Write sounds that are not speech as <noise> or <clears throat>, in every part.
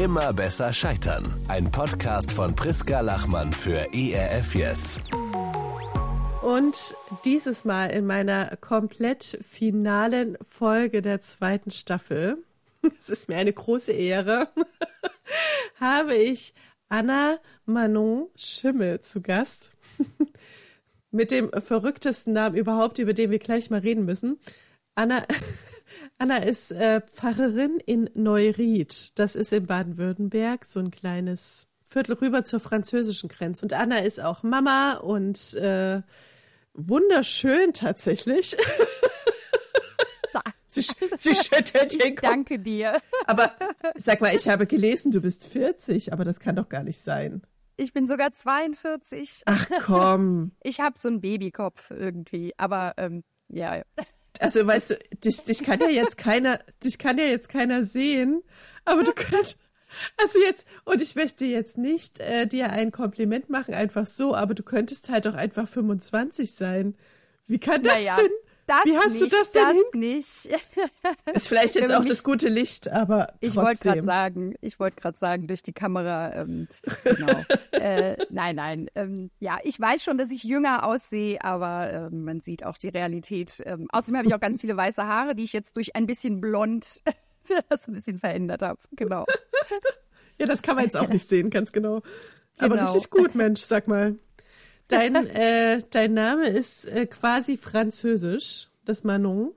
Immer besser scheitern. Ein Podcast von Priska Lachmann für ERF Yes. Und dieses Mal in meiner komplett finalen Folge der zweiten Staffel, <laughs> es ist mir eine große Ehre, <laughs> habe ich Anna Manon Schimmel zu Gast. <laughs> Mit dem verrücktesten Namen überhaupt, über den wir gleich mal reden müssen. Anna, Anna ist äh, Pfarrerin in Neuried. Das ist in Baden-Württemberg, so ein kleines Viertel rüber zur französischen Grenze. Und Anna ist auch Mama und äh, wunderschön tatsächlich. <laughs> sie, sie schüttelt den Kopf. Danke dir. Aber sag mal, ich habe gelesen, du bist 40, aber das kann doch gar nicht sein. Ich bin sogar 42. Ach komm. <laughs> Ich habe so einen Babykopf irgendwie, aber ähm, ja. Also weißt du, dich, dich kann ja jetzt keiner, dich kann ja jetzt keiner sehen, aber du könntest, also jetzt, und ich möchte jetzt nicht äh, dir ein Kompliment machen, einfach so, aber du könntest halt auch einfach 25 sein. Wie kann das Naja, denn? Das Wie hast nicht, du das denn das hin? nicht. <laughs> Ist vielleicht jetzt auch das gute Licht, aber Ich wollte gerade trotzdem. sagen, ich wollte gerade sagen, durch die Kamera, ähm, genau. <laughs> äh, nein, nein. Ähm, ja, ich weiß schon, dass ich jünger aussehe, aber ähm, man sieht auch die Realität. Ähm, außerdem habe ich auch ganz viele weiße Haare, die ich jetzt durch ein bisschen blond <laughs> das ein bisschen verändert habe. Genau. Ja, das kann man jetzt auch nicht sehen, ganz genau. Aber Genau. richtig gut, Mensch, sag mal. Dein, äh, dein Name ist äh, quasi französisch, das Manon.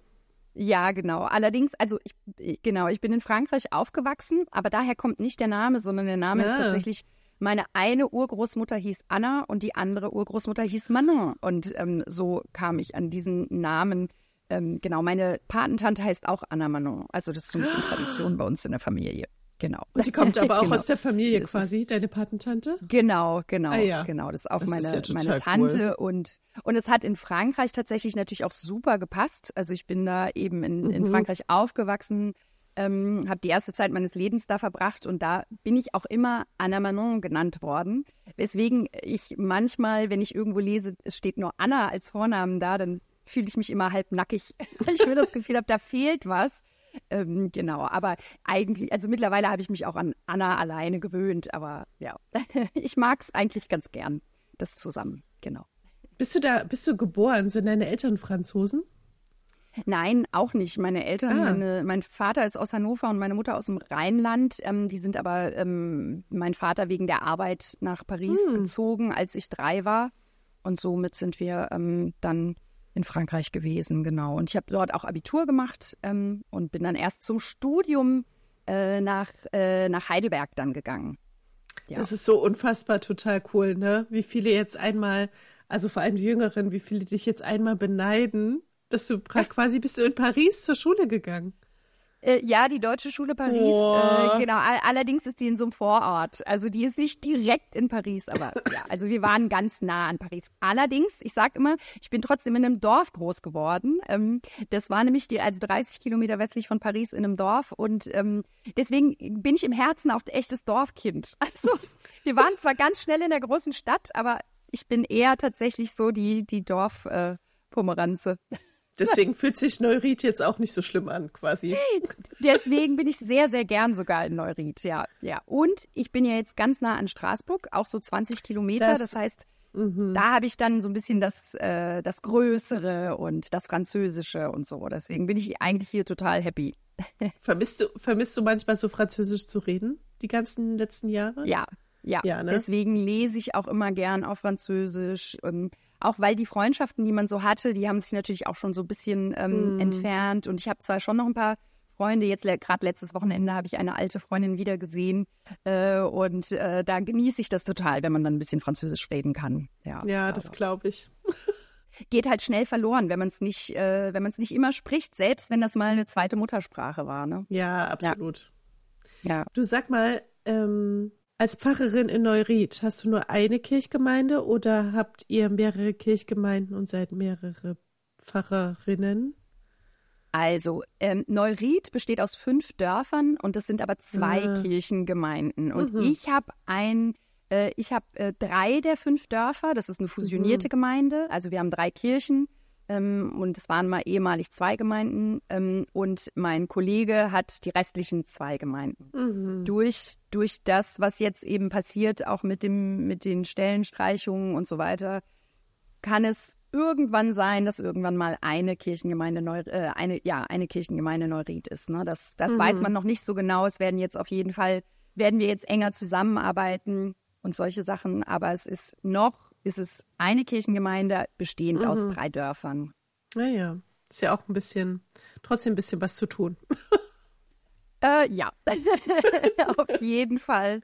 Ja, genau. Allerdings, also ich, genau, ich bin in Frankreich aufgewachsen, aber daher kommt nicht der Name, sondern der Name Ah. ist tatsächlich, meine eine Urgroßmutter hieß Anna und die andere Urgroßmutter hieß Manon. Und ähm, so kam ich an diesen Namen. Ähm, genau, meine Patentante heißt auch Anna Manon. Also das ist so ein bisschen Tradition bei uns in der Familie. Genau. Und die kommt aber <laughs> auch Genau. aus der Familie Das ist- quasi, deine Patentante. Genau, genau, Ah ja. genau. Das ist auch Das ist meine, ja total meine Tante und und es hat in Frankreich tatsächlich natürlich auch super gepasst. Also ich bin da eben in, in Mhm. Frankreich aufgewachsen, ähm, habe die erste Zeit meines Lebens da verbracht und da bin ich auch immer Anna Manon genannt worden. Weswegen ich manchmal, wenn ich irgendwo lese, es steht nur Anna als Vornamen da, dann fühle ich mich immer halb nackig, weil <laughs> ich mir das Gefühl habe, da fehlt was. Ähm, genau, aber eigentlich, also mittlerweile habe ich mich auch an Anna alleine gewöhnt, aber ja, <laughs> ich mag es eigentlich ganz gern, das zusammen, genau. Bist du da, bist du geboren? Sind deine Eltern Franzosen? Nein, auch nicht. Meine Eltern, Ah. meine, mein Vater ist aus Hannover und meine Mutter aus dem Rheinland. Ähm, die sind aber, ähm, mein Vater wegen der Arbeit nach Paris Hm. gezogen, als ich drei war. Und somit sind wir ähm, dann in Frankreich gewesen, genau. Und ich habe dort auch Abitur gemacht ähm, und bin dann erst zum Studium äh, nach, äh, nach Heidelberg dann gegangen. Ja. Das ist so unfassbar total cool, ne? Wie viele jetzt einmal, also vor allem die Jüngeren, wie viele dich jetzt einmal beneiden, dass du <laughs> quasi bist du in Paris zur Schule gegangen. Äh, ja, die Deutsche Schule Paris, Boah. äh, genau. All allerdings ist die in so einem Vorort. Also die ist nicht direkt in Paris, aber <coughs> ja, also wir waren ganz nah an Paris. Allerdings, ich sag immer, ich bin trotzdem in einem Dorf groß geworden. Ähm, das war nämlich die, also 30 Kilometer westlich von Paris in einem Dorf und ähm, deswegen bin ich im Herzen auch echtes Dorfkind. <laughs> Also wir waren zwar ganz schnell in der großen Stadt, aber ich bin eher tatsächlich so die, die Dorf, äh. Deswegen fühlt sich Neuried jetzt auch nicht so schlimm an, quasi. Deswegen bin ich sehr, sehr gern sogar in Neuried, ja, ja. Und ich bin ja jetzt ganz nah an Straßburg, auch so 20 Kilometer. Das- Das, heißt, da habe ich dann so ein bisschen das, äh, das Größere und das Französische und so. Deswegen bin ich eigentlich hier total happy. <laughs> Vermisst du, vermisst du manchmal so Französisch zu reden, die ganzen letzten Jahre? Ja, ja. Ja, ne? Deswegen lese ich auch immer gern auf Französisch. Ähm, auch weil die Freundschaften, die man so hatte, die haben sich natürlich auch schon so ein bisschen ähm, entfernt. Und ich habe zwar schon noch ein paar Freunde, jetzt gerade letztes Wochenende habe ich eine alte Freundin wieder gesehen. Äh, und äh, da genieße ich das total, wenn man dann ein bisschen Französisch reden kann. Ja, Ja, das aber glaube ich. <laughs> geht halt schnell verloren, wenn man es nicht, äh, wenn man es nicht immer spricht, selbst wenn das mal eine zweite Muttersprache war. Ne? Ja, absolut. Ja. Du sag mal, ähm, als Pfarrerin in Neuried, hast du nur eine Kirchgemeinde oder habt ihr mehrere Kirchgemeinden und seid mehrere Pfarrerinnen? Also, ähm, Neuried besteht aus fünf Dörfern und das sind aber zwei Ah. Kirchengemeinden. Und Mhm. ich habe ein, äh, ich habe äh, drei der fünf Dörfer. Das ist eine fusionierte Gemeinde. Also wir haben drei Kirchen Ähm, und es waren mal ehemalig zwei Gemeinden. Ähm, und mein Kollege hat die restlichen zwei Gemeinden. Mhm. Durch, durch das, was jetzt eben passiert, auch mit, dem, mit den Stellenstreichungen und so weiter, kann es irgendwann sein, dass irgendwann mal eine Kirchengemeinde neu, äh, eine, ja, eine Kirchengemeinde Neuried ist. Ne? Das, das Mhm. weiß man noch nicht so genau. Es werden jetzt auf jeden Fall, werden wir jetzt enger zusammenarbeiten und solche Sachen. Aber es ist noch, ist es eine Kirchengemeinde bestehend aus Mhm. drei Dörfern. Naja, ist ja auch ein bisschen, trotzdem ein bisschen was zu tun. Äh, ja, <laughs> auf jeden Fall.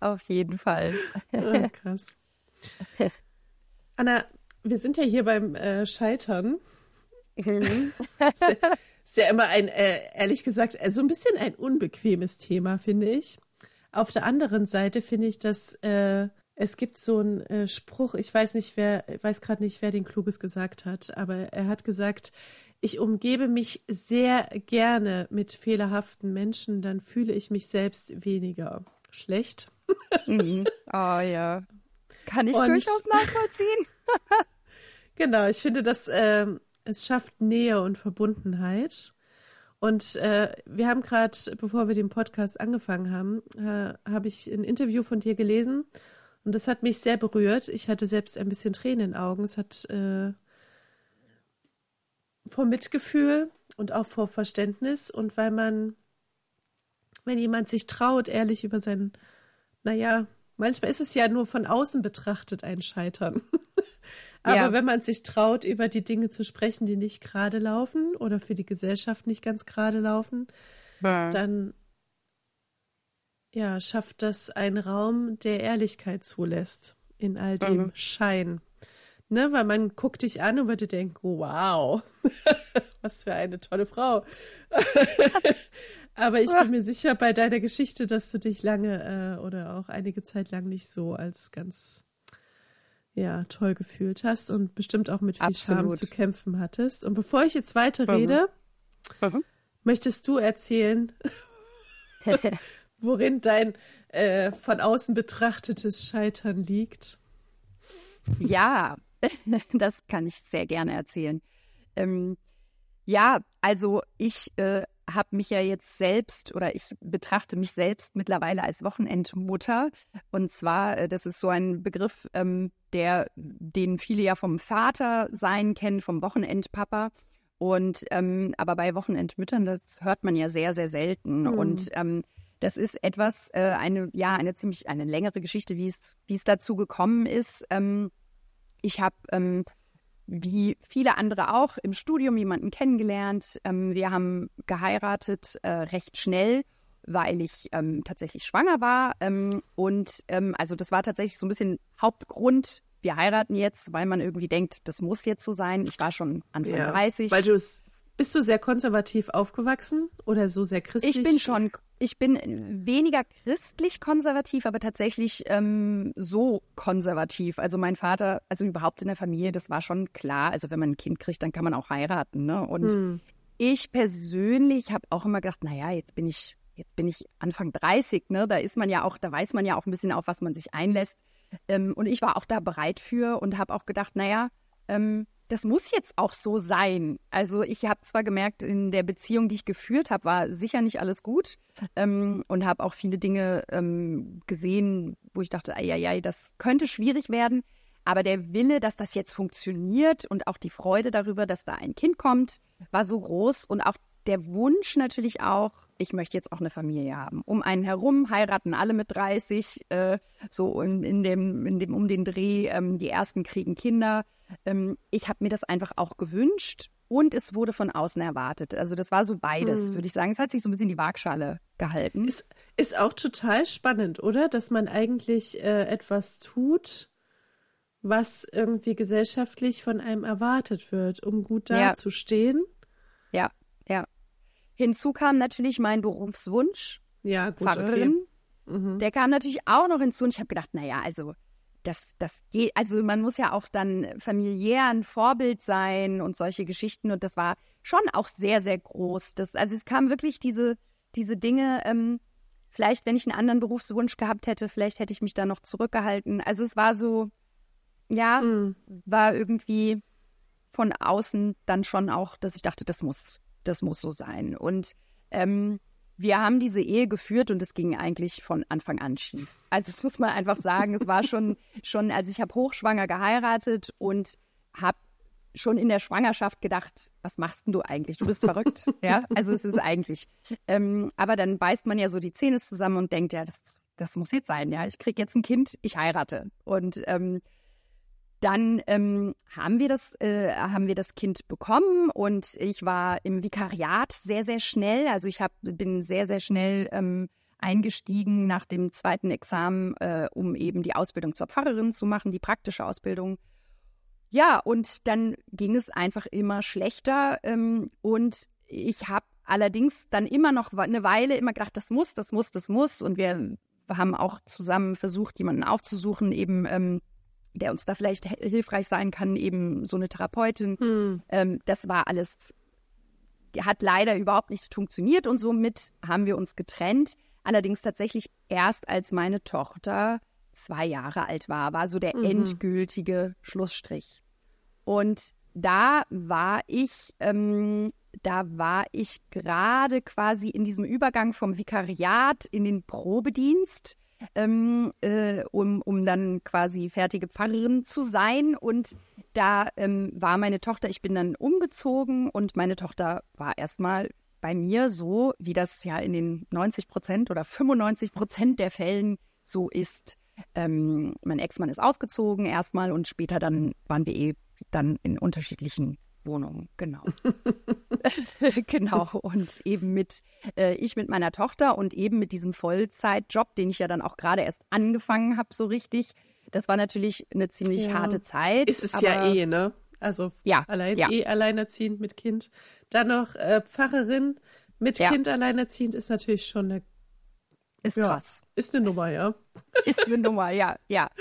Auf jeden Fall. Ah, krass. Anna, wir sind ja hier beim äh, Scheitern. Mhm. Ist ja immer ein, äh, ehrlich gesagt, äh, so ein bisschen ein unbequemes Thema, finde ich. Auf der anderen Seite finde ich, dass äh, es gibt so einen äh, Spruch, ich weiß nicht, wer, ich weiß gerade nicht, wer den Kluges gesagt hat, aber er hat gesagt, ich umgebe mich sehr gerne mit fehlerhaften Menschen, dann fühle ich mich selbst weniger schlecht. Mhm. Oh ja. Kann ich Und- durchaus nachvollziehen. <laughs> Genau, ich finde, dass ähm, es schafft Nähe und Verbundenheit. Und äh, wir haben gerade, bevor wir den Podcast angefangen haben, äh, habe ich ein Interview von dir gelesen und das hat mich sehr berührt. Ich hatte selbst ein bisschen Tränen in den Augen. Es hat äh, vor Mitgefühl und auch vor Verständnis und weil man, wenn jemand sich traut, ehrlich über sein, naja, manchmal ist es ja nur von außen betrachtet ein Scheitern. <laughs> Aber Ja. wenn man sich traut, über die Dinge zu sprechen, die nicht gerade laufen oder für die Gesellschaft nicht ganz gerade laufen, dann ja, schafft das einen Raum, der Ehrlichkeit zulässt in all dem Mhm. Schein. Ne, weil man guckt dich an und würde denken, wow, <laughs> was für eine tolle Frau. <laughs> Aber ich bin mir sicher bei deiner Geschichte, dass du dich lange äh, oder auch einige Zeit lang nicht so als ganz ja, toll gefühlt hast und bestimmt auch mit viel Scham Absolut. zu kämpfen hattest. Und bevor ich jetzt weiter rede, Mhm. möchtest du erzählen, <laughs> worin dein äh, von außen betrachtetes Scheitern liegt? Ja, <laughs> das kann ich sehr gerne erzählen. Ähm, ja, also ich äh, habe mich ja jetzt selbst oder ich betrachte mich selbst mittlerweile als Wochenendmutter. Und zwar, äh, das ist so ein Begriff, ähm, der, den viele ja vom Vater sein kennen, vom Wochenendpapa. Und ähm, aber bei Wochenendmüttern, das hört man ja sehr, sehr selten. Mhm. Und ähm, das ist etwas, äh, eine, ja, eine ziemlich, eine längere Geschichte, wie es, wie es dazu gekommen ist. Ähm, ich habe, ähm, wie viele andere auch, im Studium jemanden kennengelernt. Ähm, wir haben geheiratet äh, recht schnell, weil ich ähm, tatsächlich schwanger war. Ähm, und ähm, also das war tatsächlich so ein bisschen Hauptgrund. Wir heiraten jetzt, weil man irgendwie denkt, das muss jetzt so sein. Ich war schon Anfang 30. Weil du es, bist du sehr konservativ aufgewachsen oder so sehr christlich? Ich bin schon, ich bin weniger christlich konservativ, aber tatsächlich ähm, so konservativ. Also mein Vater, also überhaupt in der Familie, das war schon klar. Also wenn man ein Kind kriegt, dann kann man auch heiraten. Ne? Und Hm. ich persönlich habe auch immer gedacht, naja, jetzt bin ich, jetzt bin ich Anfang 30, ne? Da ist man ja auch, da weiß man ja auch ein bisschen auf, was man sich einlässt. Ähm, und ich war auch da bereit für und habe auch gedacht, naja, ähm, das muss jetzt auch so sein. Also ich habe zwar gemerkt, in der Beziehung, die ich geführt habe, war sicher nicht alles gut ähm, und habe auch viele Dinge ähm, gesehen, wo ich dachte, ei, das könnte schwierig werden. Aber der Wille, dass das jetzt funktioniert und auch die Freude darüber, dass da ein Kind kommt, war so groß und auch der Wunsch natürlich auch, ich möchte jetzt auch eine Familie haben. Um einen herum heiraten alle mit 30, äh, so in, in, dem, in dem, um den Dreh, ähm, die ersten kriegen Kinder. Ähm, ich habe mir das einfach auch gewünscht und es wurde von außen erwartet. Also das war so beides, Hm. würde ich sagen. Es hat sich so ein bisschen die Waagschale gehalten. Ist, ist auch total spannend, oder? Dass man eigentlich äh, etwas tut, was irgendwie gesellschaftlich von einem erwartet wird, um gut dazustehen. Ja. Hinzu kam natürlich mein Berufswunsch, Ja, gut, Pfarrerin. okay. Mhm. Der kam natürlich auch noch hinzu und ich habe gedacht, naja, also das, das geht, also man muss ja auch dann familiär ein Vorbild sein und solche Geschichten und das war schon auch sehr, sehr groß. Das, also es kam wirklich diese, diese Dinge, ähm, vielleicht wenn ich einen anderen Berufswunsch gehabt hätte, vielleicht hätte ich mich da noch zurückgehalten. Also es war so, ja, Mhm. war irgendwie, von außen dann schon auch, dass ich dachte, das muss, das muss so sein. Und ähm, wir haben diese Ehe geführt und es ging eigentlich von Anfang an schief. Also das muss man einfach sagen, es war schon, <laughs> schon also ich habe hochschwanger geheiratet und habe schon in der Schwangerschaft gedacht, was machst denn du eigentlich? Du bist verrückt. <laughs> ja, also es ist eigentlich. Ähm, aber dann beißt man ja so die Zähne zusammen und denkt, ja, das, das muss jetzt sein. Ja, ich kriege jetzt ein Kind, ich heirate. Und ähm, dann ähm, haben wir das, äh, haben wir das Kind bekommen und ich war im Vikariat sehr, sehr schnell. Also ich hab, bin sehr, sehr schnell ähm, eingestiegen nach dem zweiten Examen, äh, um eben die Ausbildung zur Pfarrerin zu machen, die praktische Ausbildung. Ja, und dann ging es einfach immer schlechter ähm, und ich habe allerdings dann immer noch eine Weile immer gedacht, das muss, das muss, das muss und wir haben auch zusammen versucht, jemanden aufzusuchen, eben ähm, der uns da vielleicht hilfreich sein kann, eben so eine Therapeutin. Hm. Ähm, das war alles, hat leider überhaupt nicht funktioniert und somit haben wir uns getrennt. Allerdings tatsächlich erst als meine Tochter zwei Jahre alt war, war so der mhm. endgültige Schlussstrich. Und da war ich, ähm, da war ich gerade quasi in diesem Übergang vom Vikariat in den Probedienst ähm, äh, um, um dann quasi fertige Pfarrerin zu sein. Und da ähm, war meine Tochter, ich bin dann umgezogen und meine Tochter war erstmal bei mir so, wie das ja in den 90 Prozent oder 95 Prozent der Fällen so ist. Ähm, mein Ex-Mann ist ausgezogen erstmal und später dann waren wir eh dann in unterschiedlichen Wohnung, genau. <laughs> <laughs> genau. Und eben mit, äh, ich mit meiner Tochter und eben mit diesem Vollzeitjob, den ich ja dann auch gerade erst angefangen habe, so richtig. Das war natürlich eine ziemlich ja. harte Zeit. Ist es ja eh, ne? Also ja, allein, ja. eh alleinerziehend mit Kind. Dann noch äh, Pfarrerin mit ja. Kind alleinerziehend ist natürlich schon eine ist krass. Ist eine Nummer, ja. Ist eine Nummer, ja, ja. <laughs>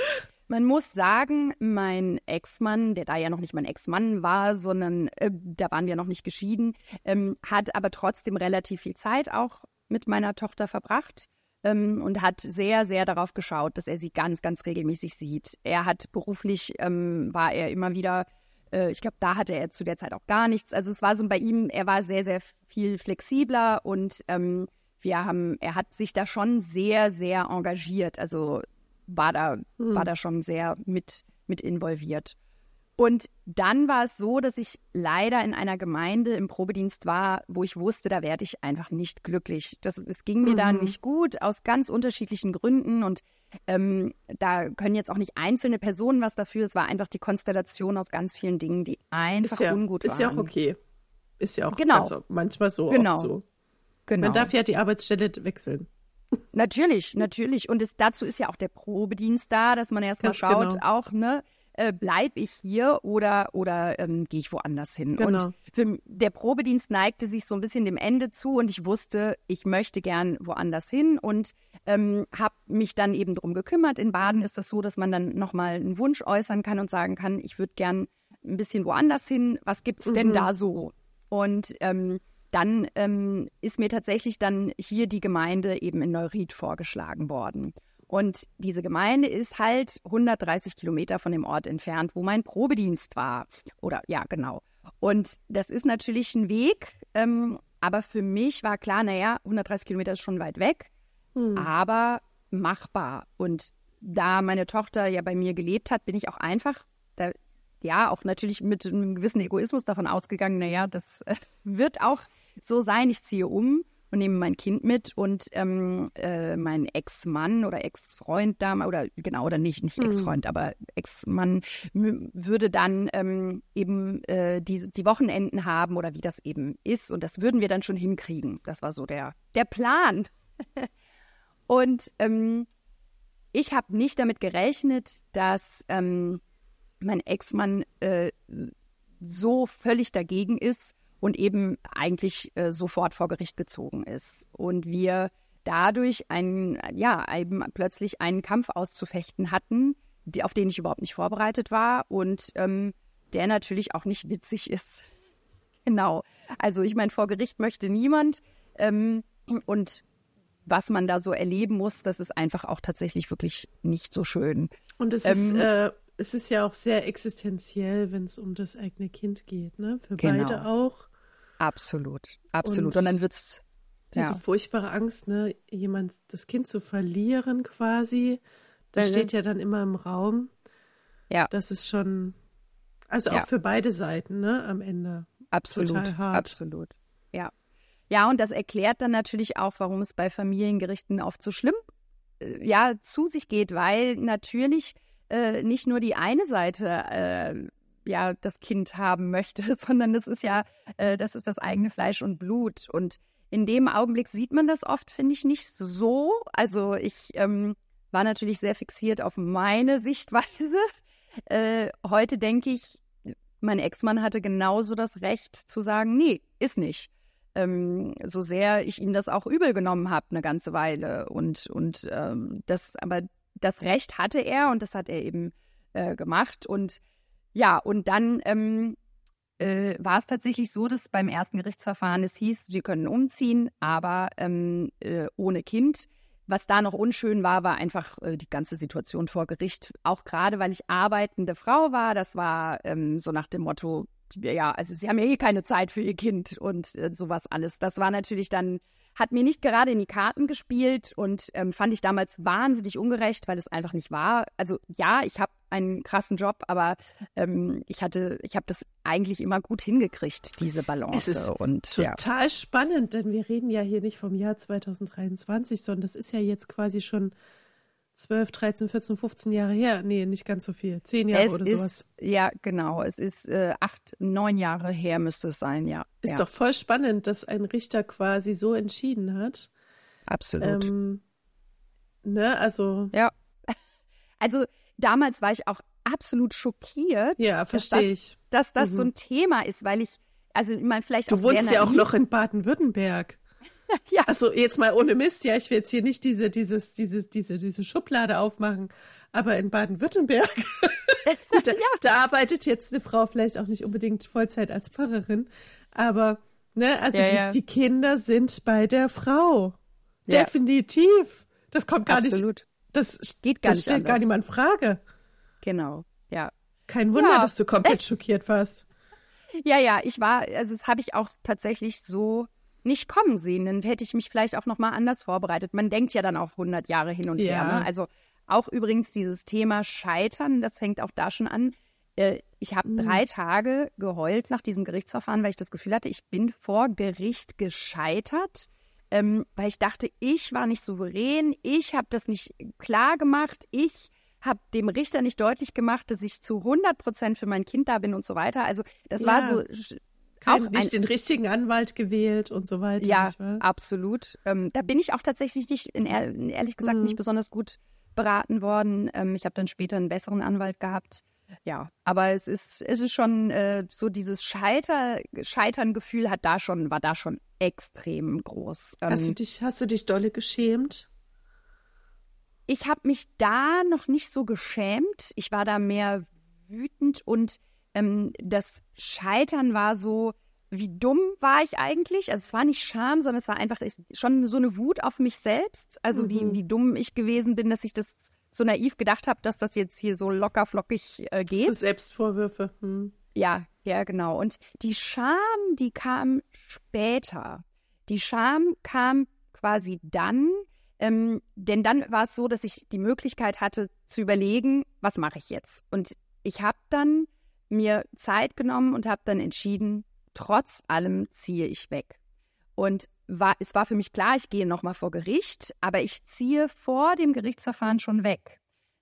Man muss sagen, mein Ex-Mann, der da ja noch nicht mein Ex-Mann war, sondern äh, da waren wir noch nicht geschieden, ähm, hat aber trotzdem relativ viel Zeit auch mit meiner Tochter verbracht ähm, und hat sehr, sehr darauf geschaut, dass er sie ganz, ganz regelmäßig sieht. Er hat beruflich, ähm, war er immer wieder, äh, ich glaube, da hatte er zu der Zeit auch gar nichts. Also es war so bei ihm, er war sehr, sehr viel flexibler und ähm, wir haben, er hat sich da schon sehr, sehr engagiert. Also war da, mhm. war da schon sehr mit, mit involviert. Und dann war es so, dass ich leider in einer Gemeinde im Probedienst war, wo ich wusste, da werde ich einfach nicht glücklich. Das, es ging mir mhm. da nicht gut, aus ganz unterschiedlichen Gründen. Und ähm, da können jetzt auch nicht einzelne Personen was dafür. Es war einfach die Konstellation aus ganz vielen Dingen, die einfach ja, ungut waren. Ist ja auch okay. Ist ja auch genau. ganz, manchmal so. Genau. so. Genau. Man darf ja die Arbeitsstelle wechseln. Natürlich, natürlich. Und es, dazu ist ja auch der Probedienst da, dass man erstmal schaut, genau. auch, ne, äh, bleibe ich hier oder, oder ähm, gehe ich woanders hin? Genau. Und für, der Probedienst neigte sich so ein bisschen dem Ende zu und ich wusste, ich möchte gern woanders hin und ähm, habe mich dann eben drum gekümmert. In Baden ist das so, dass man dann nochmal einen Wunsch äußern kann und sagen kann, ich würde gern ein bisschen woanders hin. Was gibt es denn mhm. da so? Und ähm, dann ähm, ist mir tatsächlich dann hier die Gemeinde eben in Neuried vorgeschlagen worden. Und diese Gemeinde ist halt 130 Kilometer von dem Ort entfernt, wo mein Probedienst war. Oder ja, genau. Und das ist natürlich ein Weg, ähm, aber für mich war klar, naja, 130 Kilometer ist schon weit weg, hm. aber machbar. Und da meine Tochter ja bei mir gelebt hat, bin ich auch einfach, da, ja, auch natürlich mit einem gewissen Egoismus davon ausgegangen, naja, das äh, wird auch so sein, ich ziehe um und nehme mein Kind mit und ähm, äh, mein Ex-Mann oder Ex-Freund da oder genau oder nicht nicht mhm. Ex-Freund, aber Ex-Mann würde dann ähm, eben äh, die, die Wochenenden haben oder wie das eben ist und das würden wir dann schon hinkriegen. Das war so der der Plan. <laughs> und ähm, ich habe nicht damit gerechnet, dass ähm, mein Ex-Mann äh, so völlig dagegen ist und eben eigentlich äh, sofort vor Gericht gezogen ist. Und wir dadurch einen, ja, eben plötzlich einen Kampf auszufechten hatten, die, auf den ich überhaupt nicht vorbereitet war und ähm, der natürlich auch nicht witzig ist. <laughs> genau. Also ich meine, vor Gericht möchte niemand. Ähm, und was man da so erleben muss, das ist einfach auch tatsächlich wirklich nicht so schön. Und es ähm, ist äh, es ist ja auch sehr existenziell, wenn es um das eigene Kind geht, ne? Für Genau. beide auch. Absolut, absolut. Und Und, dann wird's Diese ja. furchtbare Angst, ne, jemand, das Kind zu verlieren quasi, das Mhm. steht ja dann immer im Raum. Ja. Das ist schon, also Ja. auch für beide Seiten, ne, am Ende. Absolut, Total hart. absolut. Ja. Ja, und das erklärt dann natürlich auch, warum es bei Familiengerichten oft so schlimm äh, ja, zu sich geht, weil natürlich äh, nicht nur die eine Seite äh, ja das Kind haben möchte, <laughs> sondern das ist ja, äh, das ist das eigene Fleisch und Blut. Und in dem Augenblick sieht man das oft, finde ich, nicht so. Also ich ähm, war natürlich sehr fixiert auf meine <laughs> Sichtweise. Äh, heute denke ich, mein Ex-Mann hatte genauso das Recht zu sagen, nee, ist nicht. Ähm, so sehr ich ihm das auch übel genommen habe, eine ganze Weile. Und, und ähm, das, aber das Recht hatte er und das hat er eben äh, gemacht. Und ja, und dann ähm, äh, war es tatsächlich so, dass beim ersten Gerichtsverfahren es hieß, sie können umziehen, aber ähm, äh, ohne Kind. Was da noch unschön war, war einfach äh, die ganze Situation vor Gericht. Auch gerade, weil ich arbeitende Frau war. Das war ähm, so nach dem Motto, ja, also sie haben ja eh keine Zeit für ihr Kind und äh, sowas alles. Das war natürlich dann, hat mir nicht gerade in die Karten gespielt und ähm, fand ich damals wahnsinnig ungerecht, weil es einfach nicht war. Also ja, ich habe einen krassen Job, aber ähm, ich hatte, ich habe das eigentlich immer gut hingekriegt, diese Balance. Es ist und ja. Total spannend, denn wir reden ja hier nicht vom Jahr 2023, sondern das ist ja jetzt quasi schon 12, 13, 14, 15 Jahre her. Nee, nicht ganz so viel. Zehn Jahre es oder ist, sowas. Ja, genau. Es ist äh, acht, neun Jahre her müsste es sein, ja. Ist ja, doch voll spannend, dass ein Richter quasi so entschieden hat. absolut. Ähm, ne, also, Ja. <laughs> Also damals war ich auch absolut schockiert, ja, dass verstehe das, ich. dass das Mhm. so ein Thema ist, weil ich, also ich meine, vielleicht Du auch wohnst sehr ja auch noch in Baden-Württemberg. <laughs> Ja. Also jetzt mal ohne Mist, ja, ich will jetzt hier nicht diese, dieses, dieses, diese, diese Schublade aufmachen, aber in Baden-Württemberg, <laughs> gut, da, da arbeitet jetzt eine Frau vielleicht auch nicht unbedingt Vollzeit als Pfarrerin, aber ne, also Ja, die, ja. die Kinder sind bei der Frau. Ja. Definitiv. Das kommt gar nicht, Absolut. das, Geht gar das nicht stellt gar anders. niemand in Frage. Genau. Ja. Kein Wunder, Ja. dass du komplett schockiert warst. Ja, ja, ich war, also das habe ich auch tatsächlich so nicht kommen sehen. Dann hätte ich mich vielleicht auch noch mal anders vorbereitet. Man denkt ja dann auch 100 Jahre hin und Ja. her. Ne? Also auch übrigens dieses Thema Scheitern, das fängt auch da schon an. Äh, Ich habe Mhm. drei Tage geheult nach diesem Gerichtsverfahren, weil ich das Gefühl hatte, ich bin vor Gericht gescheitert, ähm, weil ich dachte, ich war nicht souverän, ich habe das nicht klar gemacht, ich habe dem Richter nicht deutlich gemacht, dass ich zu 100 Prozent für mein Kind da bin und so weiter. Also das war Ja. so Kein, Auch nicht ein- den richtigen Anwalt gewählt und so weiter. Ja, absolut. Ähm, da bin ich auch tatsächlich nicht, in, ehr- ehrlich gesagt, Mhm. nicht besonders gut beraten worden. Ähm, ich habe dann später einen besseren Anwalt gehabt. Ja, aber es ist, es ist schon äh, so dieses Scheiter, Scheitern-Gefühl hat da schon, war da schon extrem groß. Ähm, Hast du dich, hast du dich dolle geschämt? ich habe mich da noch nicht so geschämt. Ich war da mehr wütend und ähm, das Scheitern war so, wie dumm war ich eigentlich? Also es war nicht Scham, sondern es war einfach ich- schon so eine Wut auf mich selbst. Also wie, Mhm. wie dumm ich gewesen bin, dass ich das so naiv gedacht habe, dass das jetzt hier so locker flockig äh, geht. So Selbstvorwürfe. Hm. Ja, ja, genau. Und die Scham, die kam später. Die Scham kam quasi dann, ähm, denn dann war es so, dass ich die Möglichkeit hatte zu überlegen, was mache ich jetzt? Und ich habe dann mir Zeit genommen und habe dann entschieden, trotz allem ziehe ich weg. Und war, es war für mich klar, ich gehe nochmal vor Gericht, aber ich ziehe vor dem Gerichtsverfahren schon weg.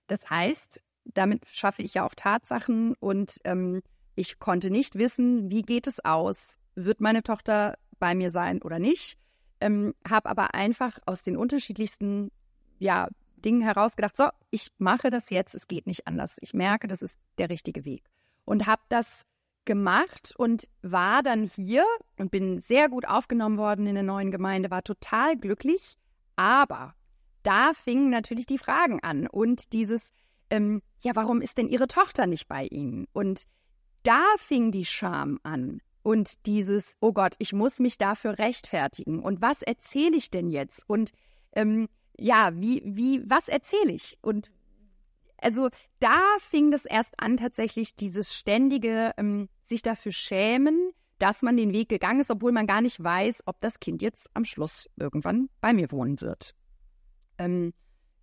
Das heißt, damit schaffe ich ja auch Tatsachen und ähm, ich konnte nicht wissen, wie geht es aus, wird meine Tochter bei mir sein oder nicht. Ähm, habe aber einfach aus den unterschiedlichsten ja, Dingen herausgedacht, so, ich mache das jetzt, es geht nicht anders. Ich merke, das ist der richtige Weg. Und habe das gemacht und war dann hier und bin sehr gut aufgenommen worden in der neuen Gemeinde, war total glücklich. Aber da fingen natürlich die Fragen an und dieses, ähm, ja, warum ist denn Ihre Tochter nicht bei Ihnen? Und da fing die Scham an und dieses, oh Gott, ich muss mich dafür rechtfertigen. Und was erzähle ich denn jetzt? Und ähm, ja, wie, wie, was erzähle ich? Und also da fing das erst an, tatsächlich dieses ständige ähm, sich dafür schämen, dass man den Weg gegangen ist, obwohl man gar nicht weiß, ob das Kind jetzt am Schluss irgendwann bei mir wohnen wird. Ähm,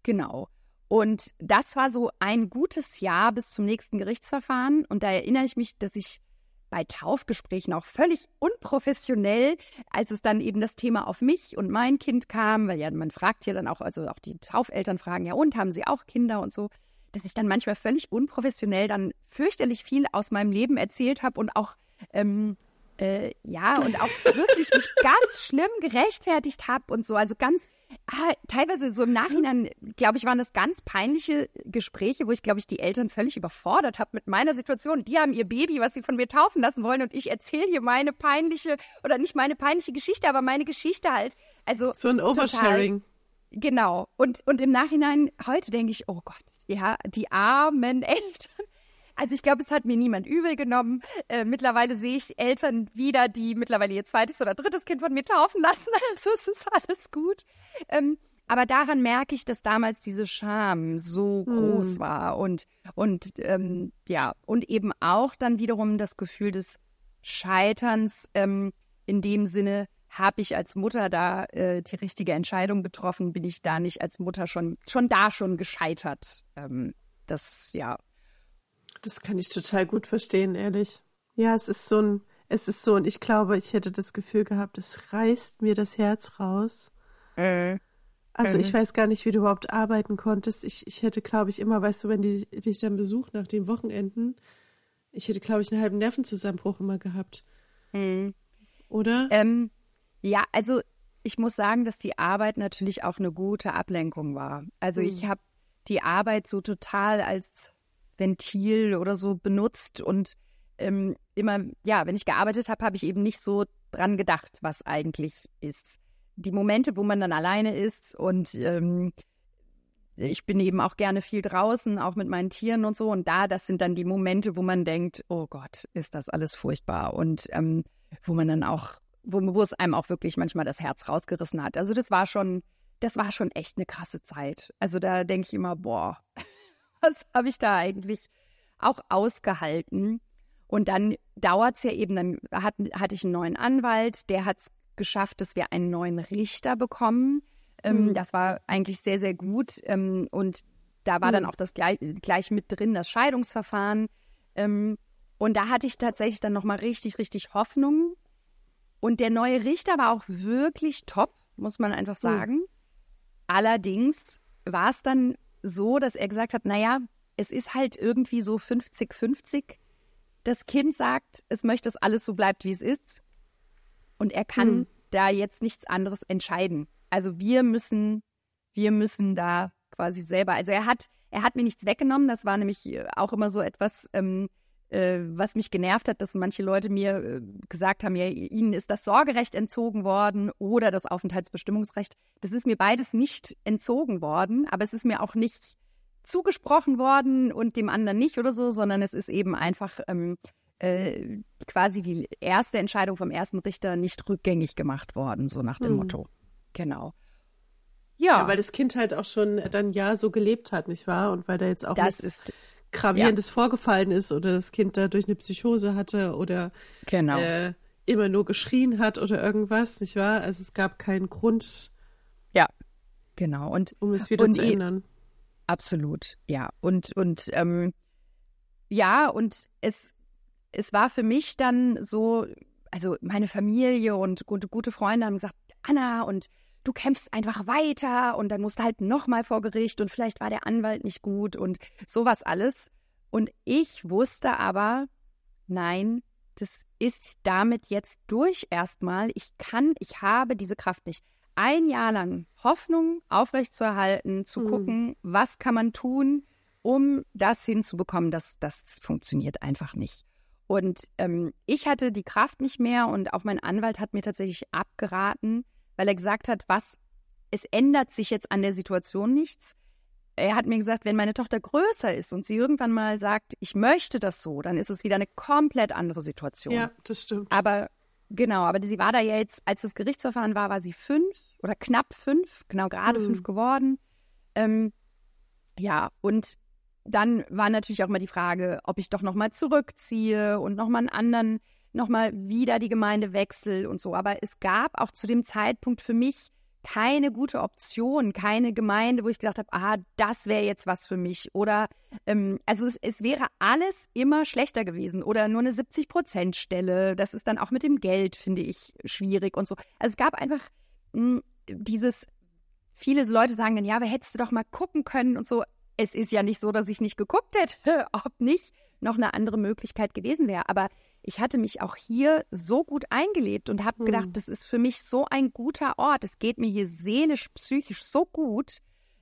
genau. Und das war so ein gutes Jahr bis zum nächsten Gerichtsverfahren. Und da erinnere ich mich, dass ich bei Taufgesprächen auch völlig unprofessionell, als es dann eben das Thema auf mich und mein Kind kam, weil ja, man fragt ja dann auch, also auch die Taufeltern fragen ja, und haben sie auch Kinder und so, dass ich dann manchmal völlig unprofessionell dann fürchterlich viel aus meinem Leben erzählt habe und auch ähm, äh, ja, und auch <laughs> wirklich mich ganz schlimm gerechtfertigt habe und so. Also ganz, ah, teilweise so im Nachhinein, glaube ich, waren das ganz peinliche Gespräche, wo ich, glaube ich, die Eltern völlig überfordert habe mit meiner Situation. Die haben ihr Baby, was sie von mir taufen lassen wollen und ich erzähle hier meine peinliche, oder nicht meine peinliche Geschichte, aber meine Geschichte halt. Also so ein Oversharing. Total, Genau. Und, und im Nachhinein, heute denke ich, oh Gott, ja, die armen <laughs> Eltern. Also ich glaube, es hat mir niemand übel genommen. Äh, mittlerweile sehe ich Eltern wieder, die mittlerweile ihr zweites oder drittes Kind von mir taufen lassen. <laughs> Also es ist alles gut. Ähm, aber daran merke ich, dass damals diese Scham so groß mm. war und und ähm, ja und eben auch dann wiederum das Gefühl des Scheiterns ähm, in dem Sinne, habe ich als Mutter da äh, die richtige Entscheidung getroffen? Bin ich da nicht als Mutter schon schon da schon gescheitert? Ähm, das ja das kann ich total gut verstehen, ehrlich. Ja, es ist so ein, es ist so, und ich glaube, ich hätte das Gefühl gehabt, es reißt mir das Herz raus. Äh. Also ich mhm. weiß gar nicht, wie du überhaupt arbeiten konntest. Ich, ich hätte, glaube ich, immer, weißt du, wenn die dich dann besucht nach den Wochenenden, ich hätte, glaube ich, einen halben Nervenzusammenbruch immer gehabt. Mhm. Oder? Ähm, ja, also ich muss sagen, dass die Arbeit natürlich auch eine gute Ablenkung war. Also mhm. ich habe die Arbeit so total als Ventil oder so benutzt und ähm, immer, ja, wenn ich gearbeitet habe, habe ich eben nicht so dran gedacht, was eigentlich ist. Die Momente, wo man dann alleine ist und ähm, ich bin eben auch gerne viel draußen, auch mit meinen Tieren und so. Und da, das sind dann die Momente, wo man denkt, oh Gott, ist das alles furchtbar. Und ähm, wo man dann auch, wo, wo es einem auch wirklich manchmal das Herz rausgerissen hat. Also das war schon, das war schon echt eine krasse Zeit. Also da denke ich immer, boah, <laughs> was habe ich da eigentlich auch ausgehalten? Und dann dauert es ja eben, dann hat, hatte ich einen neuen Anwalt, der hat es geschafft, dass wir einen neuen Richter bekommen. Ähm, mhm. Das war eigentlich sehr, sehr gut. Ähm, und da war mhm. dann auch das gleich, gleich, mit drin, das Scheidungsverfahren. Ähm, und da hatte ich tatsächlich dann nochmal richtig, richtig Hoffnung. Und der neue Richter war auch wirklich top, muss man einfach mhm. sagen. Mhm. Allerdings war es dann so, dass er gesagt hat, naja, es ist halt irgendwie so 50-50. Das Kind sagt, es möchte, dass alles so bleibt, wie es ist. Und er kann hm. da jetzt nichts anderes entscheiden. Also wir müssen, wir müssen da quasi selber. Also er hat, er hat mir nichts weggenommen. Das war nämlich auch immer so etwas, ähm, äh, was mich genervt hat, dass manche Leute mir äh, gesagt haben, ja, ihnen ist das Sorgerecht entzogen worden oder das Aufenthaltsbestimmungsrecht. Das ist mir beides nicht entzogen worden, aber es ist mir auch nicht zugesprochen worden und dem anderen nicht oder so, sondern es ist eben einfach ähm, äh, quasi die erste Entscheidung vom ersten Richter nicht rückgängig gemacht worden, so nach dem hm. Motto. Genau. Ja. ja. weil das Kind halt auch schon dann ja so gelebt hat, nicht wahr? Und weil da jetzt auch das ist Gravierendes ja. vorgefallen ist oder das Kind dadurch eine Psychose hatte oder genau. äh, immer nur geschrien hat oder irgendwas, nicht wahr? Also es gab keinen Grund. Ja, genau. Und um es wieder zu ändern. Absolut, ja. Und und ähm, ja, und es es war für mich dann so, also meine Familie und gute, gute Freunde haben gesagt, Anna und du kämpfst einfach weiter und dann musst du halt nochmal vor Gericht und vielleicht war der Anwalt nicht gut und sowas alles. Und ich wusste aber, nein, das ist damit jetzt durch erstmal. Ich kann, ich habe diese Kraft nicht. Ein Jahr lang Hoffnung aufrechtzuerhalten, zu mhm. gucken, was kann man tun, um das hinzubekommen, dass das funktioniert einfach nicht. Und ähm, ich hatte die Kraft nicht mehr und auch mein Anwalt hat mir tatsächlich abgeraten, weil er gesagt hat, was, es ändert sich jetzt an der Situation nichts. Er hat mir gesagt, wenn meine Tochter größer ist und sie irgendwann mal sagt, ich möchte das so, dann ist es wieder eine komplett andere Situation. Ja, das stimmt. Aber genau, aber sie war da ja jetzt, als das Gerichtsverfahren war, war sie fünf oder knapp fünf, genau gerade mhm. fünf geworden. Ähm, ja, und dann war natürlich auch mal die Frage, ob ich doch nochmal zurückziehe und nochmal einen anderen, nochmal wieder die Gemeinde wechsel und so. Aber es gab auch zu dem Zeitpunkt für mich keine gute Option, keine Gemeinde, wo ich gedacht habe, ah, das wäre jetzt was für mich. Oder ähm, also es, es, wäre alles immer schlechter gewesen oder nur eine 70-Prozent-Stelle. Das ist dann auch mit dem Geld, finde ich, schwierig und so. Also es gab einfach mh, hm, dieses, viele Leute sagen dann, ja, wer hättest du doch mal gucken können und so. Es ist ja nicht so, dass ich nicht geguckt hätte, <laughs> ob nicht noch eine andere Möglichkeit gewesen wäre. Aber ich hatte mich auch hier so gut eingelebt und habe hm. gedacht, das ist für mich so ein guter Ort. Es geht mir hier seelisch, psychisch so gut.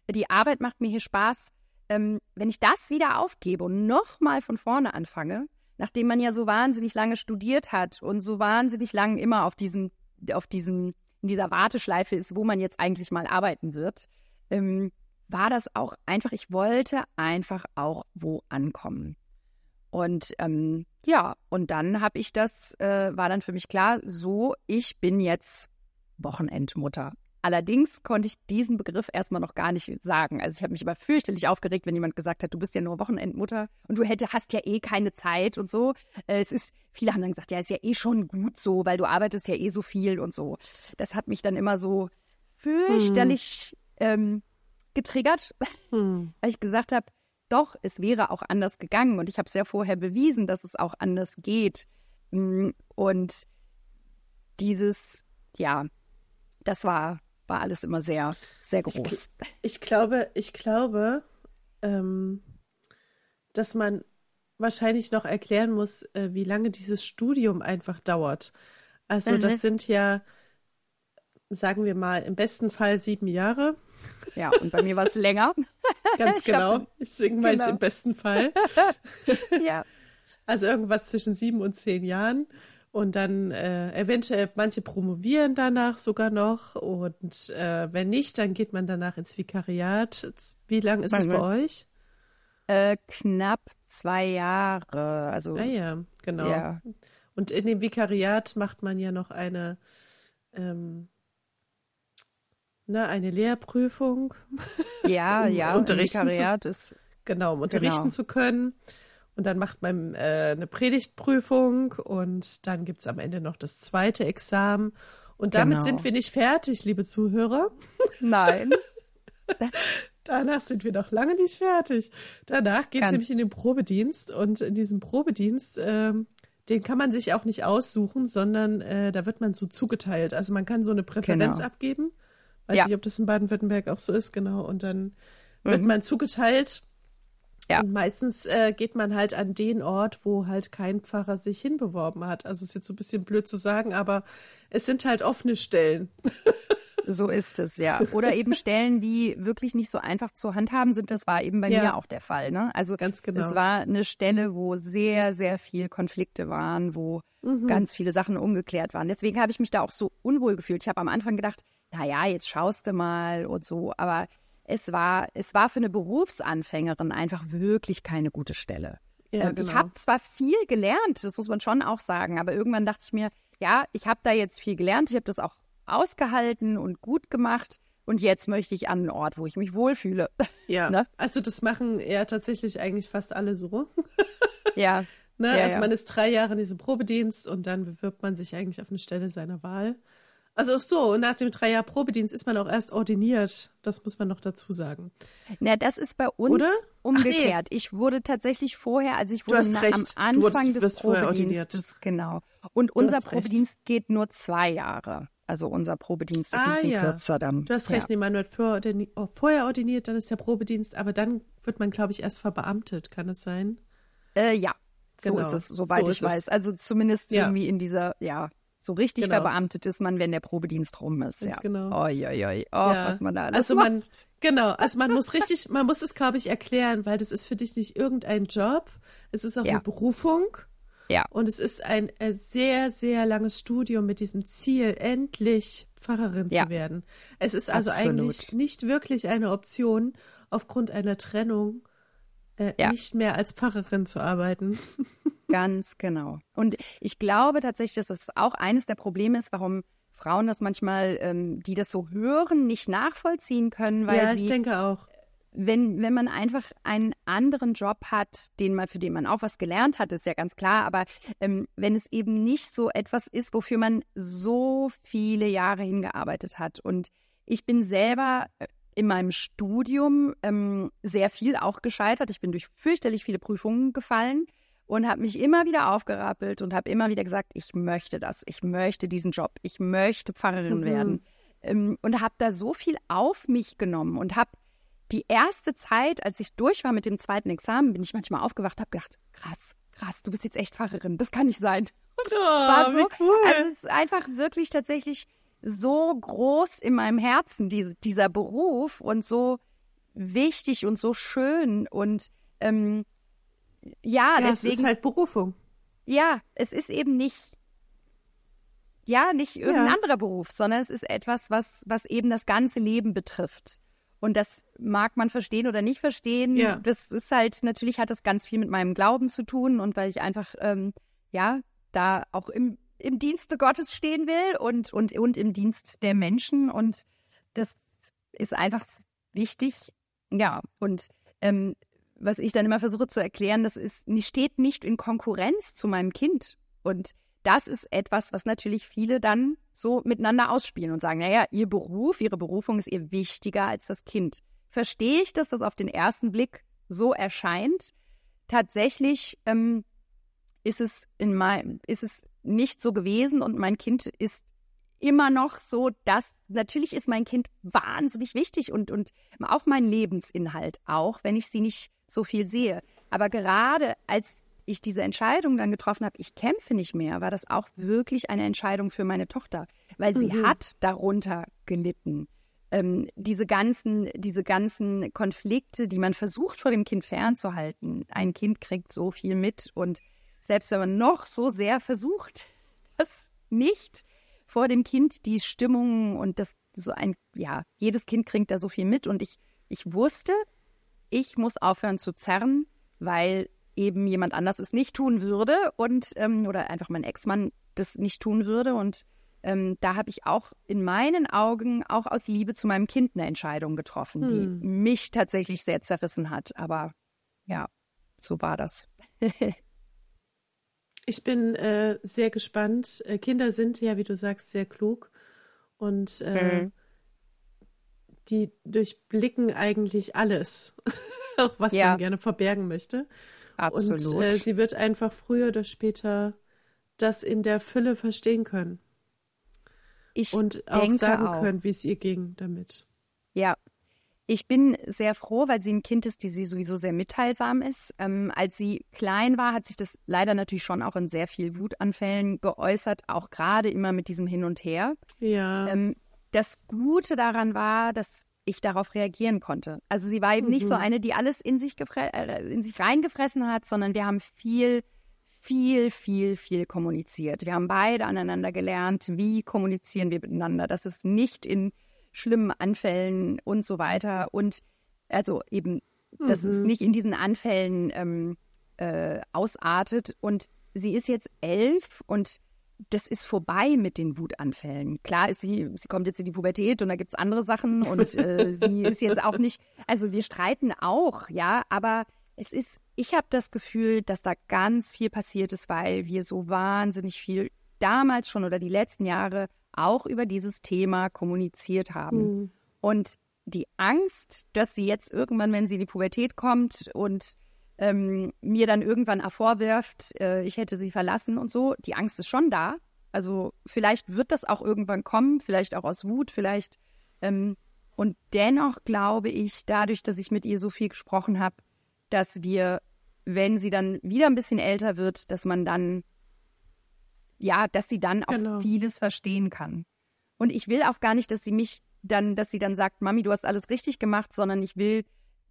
Die Arbeit macht mir hier Spaß. Ähm, wenn ich das wieder aufgebe und nochmal von vorne anfange, nachdem man ja so wahnsinnig lange studiert hat und so wahnsinnig lange immer auf diesen, auf diesen, in dieser Warteschleife ist, wo man jetzt eigentlich mal arbeiten wird, ähm, war das auch einfach, ich wollte einfach auch wo ankommen. Und ähm, ja, und dann habe ich das, äh, war dann für mich klar, so, ich bin jetzt Wochenendmutter. Allerdings konnte ich diesen Begriff erstmal noch gar nicht sagen. Also ich habe mich immer fürchterlich aufgeregt, wenn jemand gesagt hat, du bist ja nur Wochenendmutter und du hätte, hast ja eh keine Zeit und so. Äh, es ist, viele haben dann gesagt, ja, ist ja eh schon gut so, weil du arbeitest ja eh so viel und so. Das hat mich dann immer so fürchterlich hm. ähm, getriggert, hm. weil ich gesagt habe, doch, es wäre auch anders gegangen. Und ich habe es ja vorher bewiesen, dass es auch anders geht. Mm, und dieses, ja, das war, war alles immer sehr, sehr groß. Ich, ich glaube, ich glaube, ähm, dass man wahrscheinlich noch erklären muss, äh, wie lange dieses Studium einfach dauert. Also, mhm. das sind ja, sagen wir mal, im besten Fall sieben Jahre. Ja, und bei mir war es länger. <laughs> Ganz genau. Deswegen meine genau. ich im besten Fall. <laughs> ja. Also irgendwas zwischen sieben und zehn Jahren. Und dann äh, eventuell, manche promovieren danach sogar noch. Und äh, wenn nicht, dann geht man danach ins Vikariat. Wie lang ist es bei euch? Äh, knapp zwei Jahre. Also, ah ja, genau. Ja. Und in dem Vikariat macht man ja noch eine ähm, ne, eine Lehrprüfung. Ja, <laughs> um ja, unterrichten zu, ist genau, um unterrichten genau. zu können. Und dann macht man äh, eine Predigtprüfung und dann gibt es am Ende noch das zweite Examen. Und damit genau. sind wir nicht fertig, liebe Zuhörer. Nein. <laughs> Danach sind wir noch lange nicht fertig. Danach geht es nämlich in den Probedienst und in diesem Probedienst, äh, den kann man sich auch nicht aussuchen, sondern äh, da wird man so zugeteilt. Also man kann so eine Präferenz genau. abgeben Weiß ja. nicht, ob das in Baden-Württemberg auch so ist, genau. Und dann wird mhm. man zugeteilt. Ja. Und meistens äh, geht man halt an den Ort, wo halt kein Pfarrer sich hinbeworben hat. Also ist jetzt so ein bisschen blöd zu sagen, aber es sind halt offene Stellen. <laughs> So ist es, ja. Oder eben Stellen, die wirklich nicht so einfach zu handhaben sind. Das war eben bei ja. mir auch der Fall. Ne? Also ganz genau. es war eine Stelle, wo sehr, sehr viel Konflikte waren, wo mhm. ganz viele Sachen ungeklärt waren. Deswegen habe ich mich da auch so unwohl gefühlt. Ich habe am Anfang gedacht, naja, jetzt schaust du mal und so. Aber es war, es war für eine Berufsanfängerin einfach wirklich keine gute Stelle. Ja, ähm, genau. Ich habe zwar viel gelernt, das muss man schon auch sagen, aber irgendwann dachte ich mir, ja, ich habe da jetzt viel gelernt, ich habe das auch ausgehalten und gut gemacht. Und jetzt möchte ich an einen Ort, wo ich mich wohlfühle. Ja. <laughs> ne? Also das machen ja tatsächlich eigentlich fast alle so. <laughs> ja. Ne? Ja, also ja. man ist drei Jahre in diesem Probedienst und dann bewirbt man sich eigentlich auf eine Stelle seiner Wahl. Also so, und nach dem drei Jahr Probedienst ist man auch erst ordiniert. Das muss man noch dazu sagen. Na, das ist bei uns Oder? umgekehrt. Nee. Ich wurde tatsächlich vorher, also ich wurde na, am Anfang des Probedienstes, genau. Und unser Probedienst recht. geht nur zwei Jahre. Also unser Probedienst ist ah, ein bisschen ja. kürzer dann. Du hast recht, ja. nee, man wird oh, vorher ordiniert, dann ist der Probedienst, aber dann wird man, glaube ich, erst verbeamtet, kann es sein? Äh, ja, so genau. ist es, soweit so ich weiß. Es. Also zumindest ja. irgendwie in dieser, ja, so richtig genau. verbeamtet ist man, wenn der Probedienst rum ist. Ganz ja. genau. Oi, oi, oi. Oh, ja. was man da alles Also macht. man, genau, also man muss richtig, man muss es, glaube ich, erklären, weil das ist für dich nicht irgendein Job. Es ist auch ja. eine Berufung. Ja. Und es ist ein äh, sehr, sehr langes Studium mit diesem Ziel, endlich Pfarrerin ja. zu werden. Es ist also Absolut. eigentlich nicht wirklich eine Option, aufgrund einer Trennung äh, ja. nicht mehr als Pfarrerin zu arbeiten. <laughs> Ganz genau. Und ich glaube tatsächlich, dass das auch eines der Probleme ist, warum Frauen das manchmal, ähm, die das so hören, nicht nachvollziehen können, weil ja, sie ich denke auch. wenn, wenn man einfach einen anderen Job hat, den man, für den man auch was gelernt hat, ist ja ganz klar, aber ähm, wenn es eben nicht so etwas ist, wofür man so viele Jahre hingearbeitet hat. Und ich bin selber äh, in meinem Studium ähm, sehr viel auch gescheitert. Ich bin durch fürchterlich viele Prüfungen gefallen und habe mich immer wieder aufgerappelt und habe immer wieder gesagt, ich möchte das, ich möchte diesen Job, ich möchte Pfarrerin mhm. werden. Ähm, und habe da so viel auf mich genommen und habe die erste Zeit, als ich durch war mit dem zweiten Examen, bin ich manchmal aufgewacht, habe gedacht, krass, krass, du bist jetzt echt Pfarrerin, das kann nicht sein. <laughs> Oh, war so, cool. Also es ist einfach wirklich tatsächlich so groß in meinem Herzen, diese, dieser Beruf und so wichtig und so schön und ähm, ja, ja, deswegen. Es ist halt Berufung. Ja, es ist eben nicht, ja, nicht irgendein ja. anderer Beruf, sondern es ist etwas, was, was eben das ganze Leben betrifft. Und das mag man verstehen oder nicht verstehen. Ja. Das ist halt, natürlich hat das ganz viel mit meinem Glauben zu tun und weil ich einfach, ähm, ja, da auch im, im Dienste Gottes stehen will und, und, und im Dienst der Menschen. Und das ist einfach wichtig. Ja, und ähm, was ich dann immer versuche zu erklären, das ist, steht nicht in Konkurrenz zu meinem Kind. Und das ist etwas, was natürlich viele dann so miteinander ausspielen und sagen, naja, ihr Beruf, ihre Berufung ist ihr wichtiger als das Kind. Verstehe ich, dass das auf den ersten Blick so erscheint? Tatsächlich ähm, ist es in meinem, ist es nicht so gewesen und mein Kind ist immer noch so, dass natürlich ist mein Kind wahnsinnig wichtig und, und auch mein Lebensinhalt, auch wenn ich sie nicht so viel sehe. Aber gerade als ich diese Entscheidung dann getroffen habe, ich kämpfe nicht mehr, war das auch wirklich eine Entscheidung für meine Tochter, weil sie mhm. hat darunter gelitten. Ähm, diese ganzen, diese ganzen Konflikte, die man versucht vor dem Kind fernzuhalten. Ein Kind kriegt so viel mit und selbst wenn man noch so sehr versucht, <laughs> das nicht vor dem Kind die Stimmung und das so ein, ja, jedes Kind kriegt da so viel mit und ich, ich wusste, ich muss aufhören zu zerren, weil eben jemand anders es nicht tun würde und ähm, oder einfach mein Ex-Mann das nicht tun würde. Und ähm, da habe ich auch in meinen Augen auch aus Liebe zu meinem Kind eine Entscheidung getroffen, hm. die mich tatsächlich sehr zerrissen hat. Aber ja, so war das. <laughs> ich bin äh, sehr gespannt. Äh, Kinder sind ja, wie du sagst, sehr klug und äh, mhm. Die durchblicken eigentlich alles, <laughs> auch was ja. man gerne verbergen möchte. Absolut. Und äh, sie wird einfach früher oder später das in der Fülle verstehen können. Ich und auch sagen auch. können, wie es ihr ging damit. Ja, ich bin sehr froh, weil sie ein Kind ist, die sie sowieso sehr mitteilsam ist. Ähm, als sie klein war, hat sich das leider natürlich schon auch in sehr viel Wutanfällen geäußert, auch gerade immer mit diesem Hin und Her. Ja. Ähm, das Gute daran war, dass ich darauf reagieren konnte. Also sie war eben mhm. nicht so mhm. eine, die alles in sich, äh, in sich reingefressen hat, sondern wir haben viel, viel, viel, viel kommuniziert. Wir haben beide aneinander gelernt, wie kommunizieren wir miteinander, dass es nicht in schlimmen Anfällen und so weiter und also eben, mhm. dass es mhm. nicht in diesen Anfällen ähm, äh, ausartet. Und sie ist jetzt elf und das ist vorbei mit den Wutanfällen. Klar ist sie, sie kommt jetzt in die Pubertät und da gibt es andere Sachen <laughs> und äh, sie ist jetzt auch nicht, also wir streiten auch, ja, aber es ist, ich habe das Gefühl, dass da ganz viel passiert ist, weil wir so wahnsinnig viel damals schon oder die letzten Jahre auch über dieses Thema kommuniziert haben. Mhm. Und die Angst, dass sie jetzt irgendwann, wenn sie in die Pubertät kommt und ähm, mir dann irgendwann vorwirft, äh, ich hätte sie verlassen und so, die Angst ist schon da. Also vielleicht wird das auch irgendwann kommen, vielleicht auch aus Wut, vielleicht. Ähm, und dennoch glaube ich, dadurch, dass ich mit ihr so viel gesprochen habe, dass wir, wenn sie dann wieder ein bisschen älter wird, dass man dann, ja, dass sie dann auch genau. vieles verstehen kann. Und ich will auch gar nicht, dass sie mich dann, dass sie dann sagt, Mami, du hast alles richtig gemacht, sondern ich will,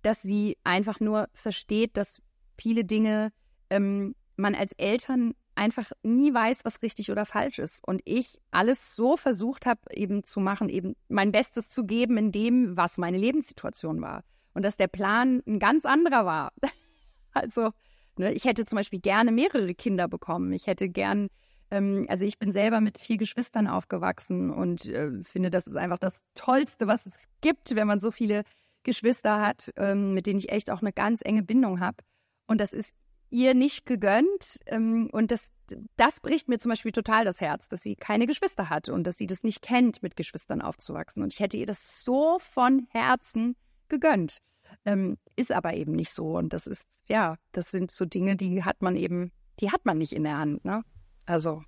dass sie einfach nur versteht, dass viele Dinge ähm, man als Eltern einfach nie weiß, was richtig oder falsch ist. Und ich alles so versucht habe, eben zu machen, eben mein Bestes zu geben in dem, was meine Lebenssituation war. Und dass der Plan ein ganz anderer war. <laughs> also, ne, ich hätte zum Beispiel gerne mehrere Kinder bekommen. Ich hätte gern, ähm, also ich bin selber mit vier Geschwistern aufgewachsen und äh, finde, das ist einfach das Tollste, was es gibt, wenn man so viele Geschwister hat, ähm, mit denen ich echt auch eine ganz enge Bindung habe. Und das ist ihr nicht gegönnt. Ähm, und das, das bricht mir zum Beispiel total das Herz, dass sie keine Geschwister hat und dass sie das nicht kennt, mit Geschwistern aufzuwachsen. Und ich hätte ihr das so von Herzen gegönnt. Ähm, ist aber eben nicht so. Und das ist, ja, das sind so Dinge, die hat man eben, die hat man nicht in der Hand. Ne? Also.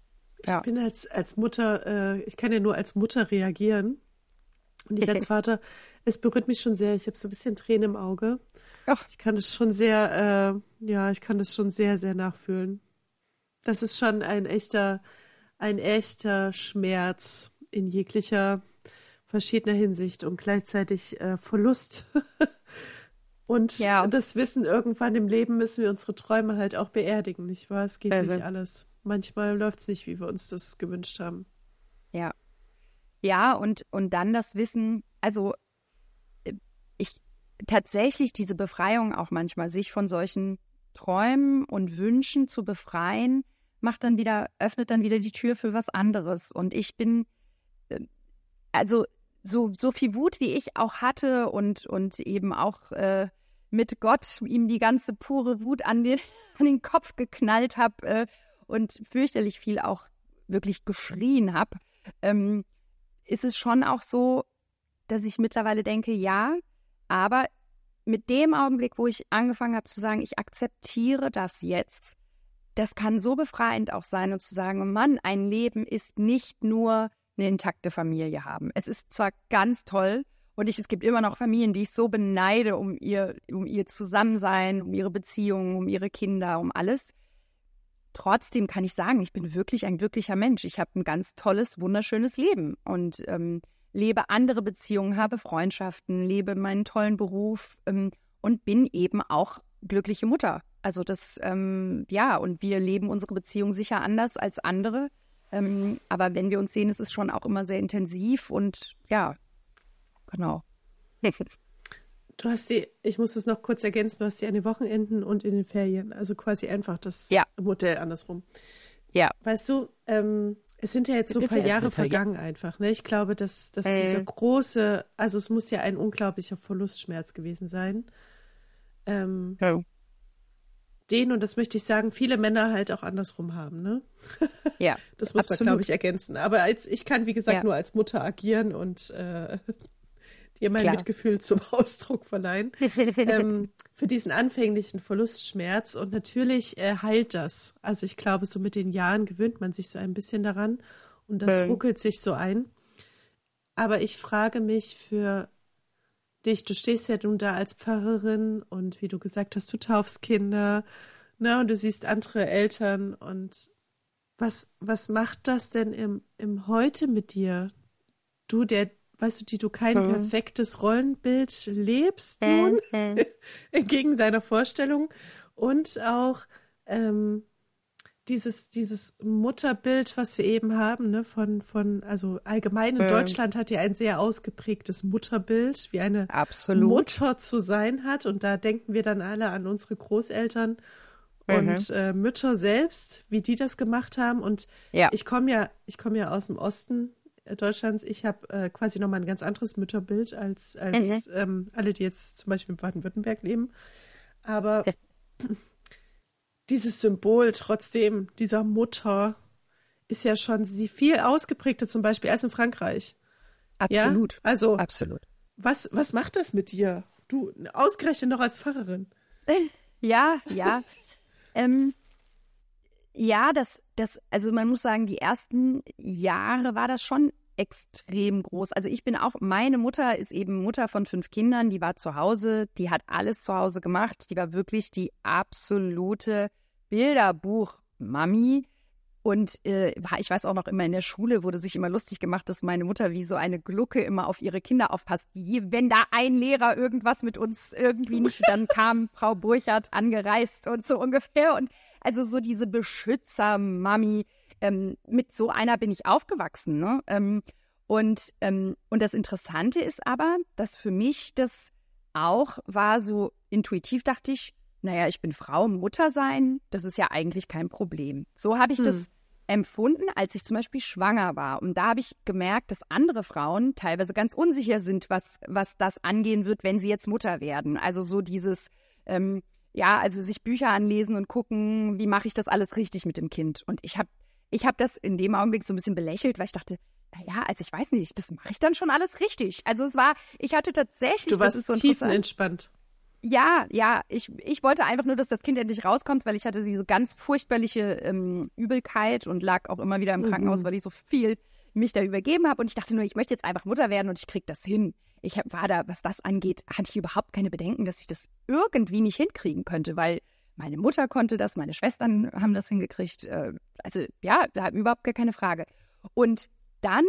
Ja. Ich bin als, als Mutter, äh, ich kann ja nur als Mutter reagieren. Und ich als <laughs> Vater, es berührt mich schon sehr. Ich habe so ein bisschen Tränen im Auge. Ach. Ich kann das schon sehr, äh, ja, ich kann das schon sehr, sehr nachfühlen. Das ist schon ein echter, ein echter Schmerz in jeglicher verschiedener Hinsicht und gleichzeitig äh, Verlust. <laughs> und ja. das Wissen, irgendwann im Leben müssen wir unsere Träume halt auch beerdigen, nicht wahr? Es geht also. nicht alles. Manchmal läuft es nicht, wie wir uns das gewünscht haben. Ja. Ja, und, und dann das Wissen, also ich tatsächlich diese Befreiung auch manchmal, sich von solchen Träumen und Wünschen zu befreien, macht dann wieder, öffnet dann wieder die Tür für was anderes. Und ich bin, äh, also so, so viel Wut, wie ich auch hatte und, und eben auch äh, mit Gott ihm die ganze pure Wut an den, <laughs> an den Kopf geknallt habe äh, und fürchterlich viel auch wirklich geschrien habe, ähm, ist es schon auch so, dass ich mittlerweile denke, ja, aber mit dem Augenblick, wo ich angefangen habe zu sagen, ich akzeptiere das jetzt, das kann so befreiend auch sein und zu sagen, Mann, ein Leben ist nicht nur eine intakte Familie haben. Es ist zwar ganz toll und ich, es gibt immer noch Familien, die ich so beneide um ihr, um ihr Zusammensein, um ihre Beziehungen, um ihre Kinder, um alles. Trotzdem kann ich sagen, ich bin wirklich ein glücklicher Mensch. Ich habe ein ganz tolles, wunderschönes Leben und ähm, lebe andere Beziehungen, habe Freundschaften, lebe meinen tollen Beruf ähm, und bin eben auch glückliche Mutter. Also das, ähm, ja, und wir leben unsere Beziehung sicher anders als andere. Ähm, aber wenn wir uns sehen, ist es schon auch immer sehr intensiv und ja, genau. <laughs> Du hast sie, ich muss es noch kurz ergänzen, du hast sie an den Wochenenden und in den Ferien. Also quasi einfach das ja. Modell andersrum. Ja. Weißt du, ähm, es sind ja jetzt so ein paar Jahre vergangen einfach. Ne? Ich glaube, dass, dass äh. dieser große, also es muss ja ein unglaublicher Verlustschmerz gewesen sein. Ähm, oh. Den, und das möchte ich sagen, viele Männer halt auch andersrum haben. Ne? Ja. <laughs> das muss absolut. man, glaube ich, ergänzen. Aber als, ich kann, wie gesagt, ja. nur als Mutter agieren und äh, dir mein Klar. Mitgefühl zum <laughs> Ausdruck verleihen. ähm, für diesen anfänglichen Verlustschmerz. Und natürlich äh, heilt das. Also ich glaube, so mit den Jahren gewöhnt man sich so ein bisschen daran und das ähm. ruckelt sich so ein. Aber ich frage mich für dich, du stehst ja nun da als Pfarrerin und wie du gesagt hast, du taufst Kinder, ne, und du siehst andere Eltern und was, was macht das denn im, im Heute mit dir? Du, der weißt du, die du kein mhm. perfektes Rollenbild lebst nun, mhm. <laughs> entgegen seiner Vorstellung und auch ähm, dieses, dieses Mutterbild, was wir eben haben, ne, von, von, also allgemein in mhm. Deutschland hat ja ein sehr ausgeprägtes Mutterbild, wie eine Absolut. Mutter zu sein hat. Und da denken wir dann alle an unsere Großeltern und mhm. äh, Mütter selbst, wie die das gemacht haben. Und ja. ich komme ja, ich komme ja aus dem Osten Deutschlands. Ich habe äh, quasi nochmal ein ganz anderes Mütterbild als, als mhm. ähm, alle, die jetzt zum Beispiel in Baden-Württemberg leben. Aber ja. <clears throat> dieses Symbol trotzdem dieser Mutter ist ja schon sie viel ausgeprägter zum Beispiel als in Frankreich. Absolut. Ja? Also absolut. Was, was macht das mit dir? Du ausgerechnet noch als Pfarrerin. Ja, ja. <laughs> ähm, ja, das, das, also man muss sagen, die ersten Jahre war das schon extrem groß. Also ich bin auch, meine Mutter ist eben Mutter von fünf Kindern, die war zu Hause, die hat alles zu Hause gemacht, die war wirklich die absolute Bilderbuch-Mami. Und äh, ich weiß auch noch immer in der Schule wurde sich immer lustig gemacht, dass meine Mutter wie so eine Glucke immer auf ihre Kinder aufpasst. Wenn da ein Lehrer irgendwas mit uns irgendwie nicht, <laughs> dann kam Frau Burchardt angereist und so ungefähr. Und also so diese Beschützer-Mami, ähm, mit so einer bin ich aufgewachsen. Ne? Ähm, und, ähm, und das Interessante ist aber, dass für mich das auch war so intuitiv, dachte ich, naja, ich bin Frau, Mutter sein, das ist ja eigentlich kein Problem. So habe ich hm. das empfunden, als ich zum Beispiel schwanger war. Und da habe ich gemerkt, dass andere Frauen teilweise ganz unsicher sind, was, was das angehen wird, wenn sie jetzt Mutter werden. Also so dieses, ähm, ja, also sich Bücher anlesen und gucken, wie mache ich das alles richtig mit dem Kind. Und ich habe ich hab das in dem Augenblick so ein bisschen belächelt, weil ich dachte, naja, also ich weiß nicht, das mache ich dann schon alles richtig. Also es war, ich hatte tatsächlich. Du warst so tiefenentspannt. Ja, ja, ich, ich wollte einfach nur, dass das Kind endlich rauskommt, weil ich hatte diese ganz furchtbarliche ähm, Übelkeit und lag auch immer wieder im Krankenhaus, mhm. weil ich so viel mich da übergeben habe. Und ich dachte nur, ich möchte jetzt einfach Mutter werden und ich krieg das hin. Ich hab, war da, was das angeht, hatte ich überhaupt keine Bedenken, dass ich das irgendwie nicht hinkriegen könnte, weil meine Mutter konnte das, meine Schwestern haben das hingekriegt. Äh, also ja, da überhaupt gar keine Frage. Und dann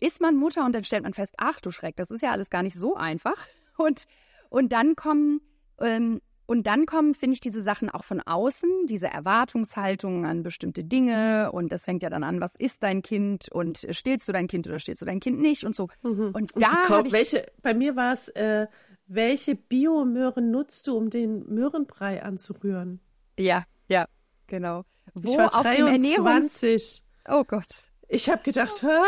ist man Mutter und dann stellt man fest, ach du Schreck, das ist ja alles gar nicht so einfach. Und und dann kommen, ähm, und dann kommen, finde ich, diese Sachen auch von außen, diese Erwartungshaltung an bestimmte Dinge. Und das fängt ja dann an, was ist dein Kind und stillst du dein Kind oder stillst du dein Kind nicht und so. Mhm. Und, und da habe ich. Welche, bei mir war es, äh, welche Biomöhren nutzt du, um den Möhrenbrei anzurühren? Ja, ja, genau. Wo ich war 23. Oh Gott. Ich habe gedacht, hä?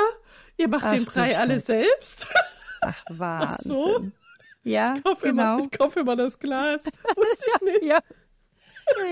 Ihr macht Ach, den Brei alle selbst? Ach, Wahnsinn. <laughs> Ach so? Ja, ich kaufe genau. Immer, ich kaufe immer das Glas. <laughs> Wusste ich nicht. ja.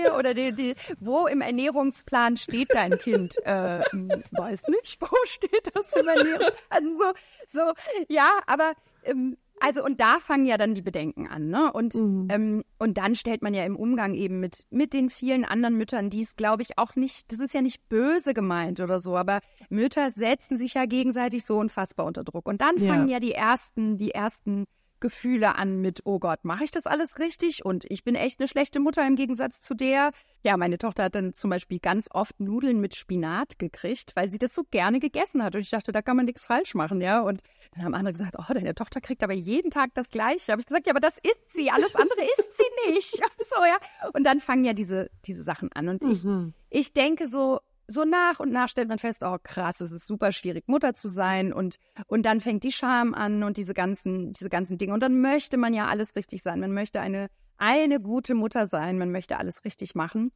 Ja, oder die, die, wo im Ernährungsplan steht dein Kind? <laughs> Äh, hm, weiß nicht, wo steht das im Ernährungsplan? Also so, so, ja, aber ähm, also und da fangen ja dann die Bedenken an, ne? Und, mhm. ähm, und dann stellt man ja im Umgang eben mit, mit den vielen anderen Müttern, die es, glaube ich, auch nicht, das ist ja nicht böse gemeint oder so, aber Mütter setzen sich ja gegenseitig so unfassbar unter Druck. Und dann fangen ja, ja die ersten, die ersten Gefühle an mit, oh Gott, mache ich das alles richtig? Und ich bin echt eine schlechte Mutter im Gegensatz zu der. Ja, meine Tochter hat dann zum Beispiel ganz oft Nudeln mit Spinat gekriegt, weil sie das so gerne gegessen hat. Und ich dachte, da kann man nichts falsch machen, ja. Und dann haben andere gesagt, oh, deine Tochter kriegt aber jeden Tag das Gleiche. Da habe ich gesagt, ja, aber das isst sie. Alles andere isst sie nicht. <laughs> so, ja. Und dann fangen ja diese, diese Sachen an. Und ich, mhm. ich denke so, so nach und nach stellt man fest, oh krass, es ist super schwierig, Mutter zu sein und, und dann fängt die Scham an und diese ganzen, diese ganzen Dinge. Und dann möchte man ja alles richtig sein. Man möchte eine, eine gute Mutter sein, man möchte alles richtig machen.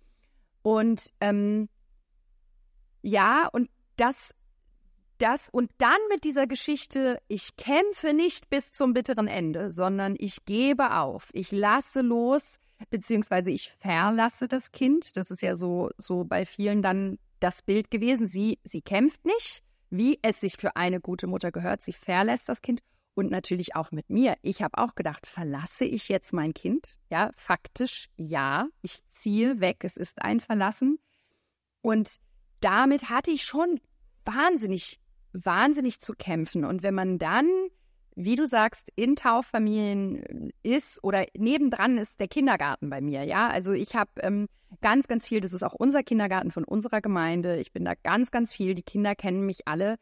Und ähm, ja, und das, das, und dann mit dieser Geschichte, ich kämpfe nicht bis zum bitteren Ende, sondern ich gebe auf, ich lasse los, beziehungsweise ich verlasse das Kind. Das ist ja so, so bei vielen dann das Bild gewesen. Sie, sie kämpft nicht, wie es sich für eine gute Mutter gehört. Sie verlässt das Kind und natürlich auch mit mir. Ich habe auch gedacht, verlasse ich jetzt mein Kind? Ja, faktisch ja. Ich ziehe weg. Es ist ein Verlassen. Und damit hatte ich schon wahnsinnig, wahnsinnig zu kämpfen. Und wenn man dann wie du sagst, in Tauffamilien ist oder nebendran ist der Kindergarten bei mir, ja. Also ich habe ähm, ganz, ganz viel, das ist auch unser Kindergarten von unserer Gemeinde. Ich bin da ganz, ganz viel. Die Kinder kennen mich alle.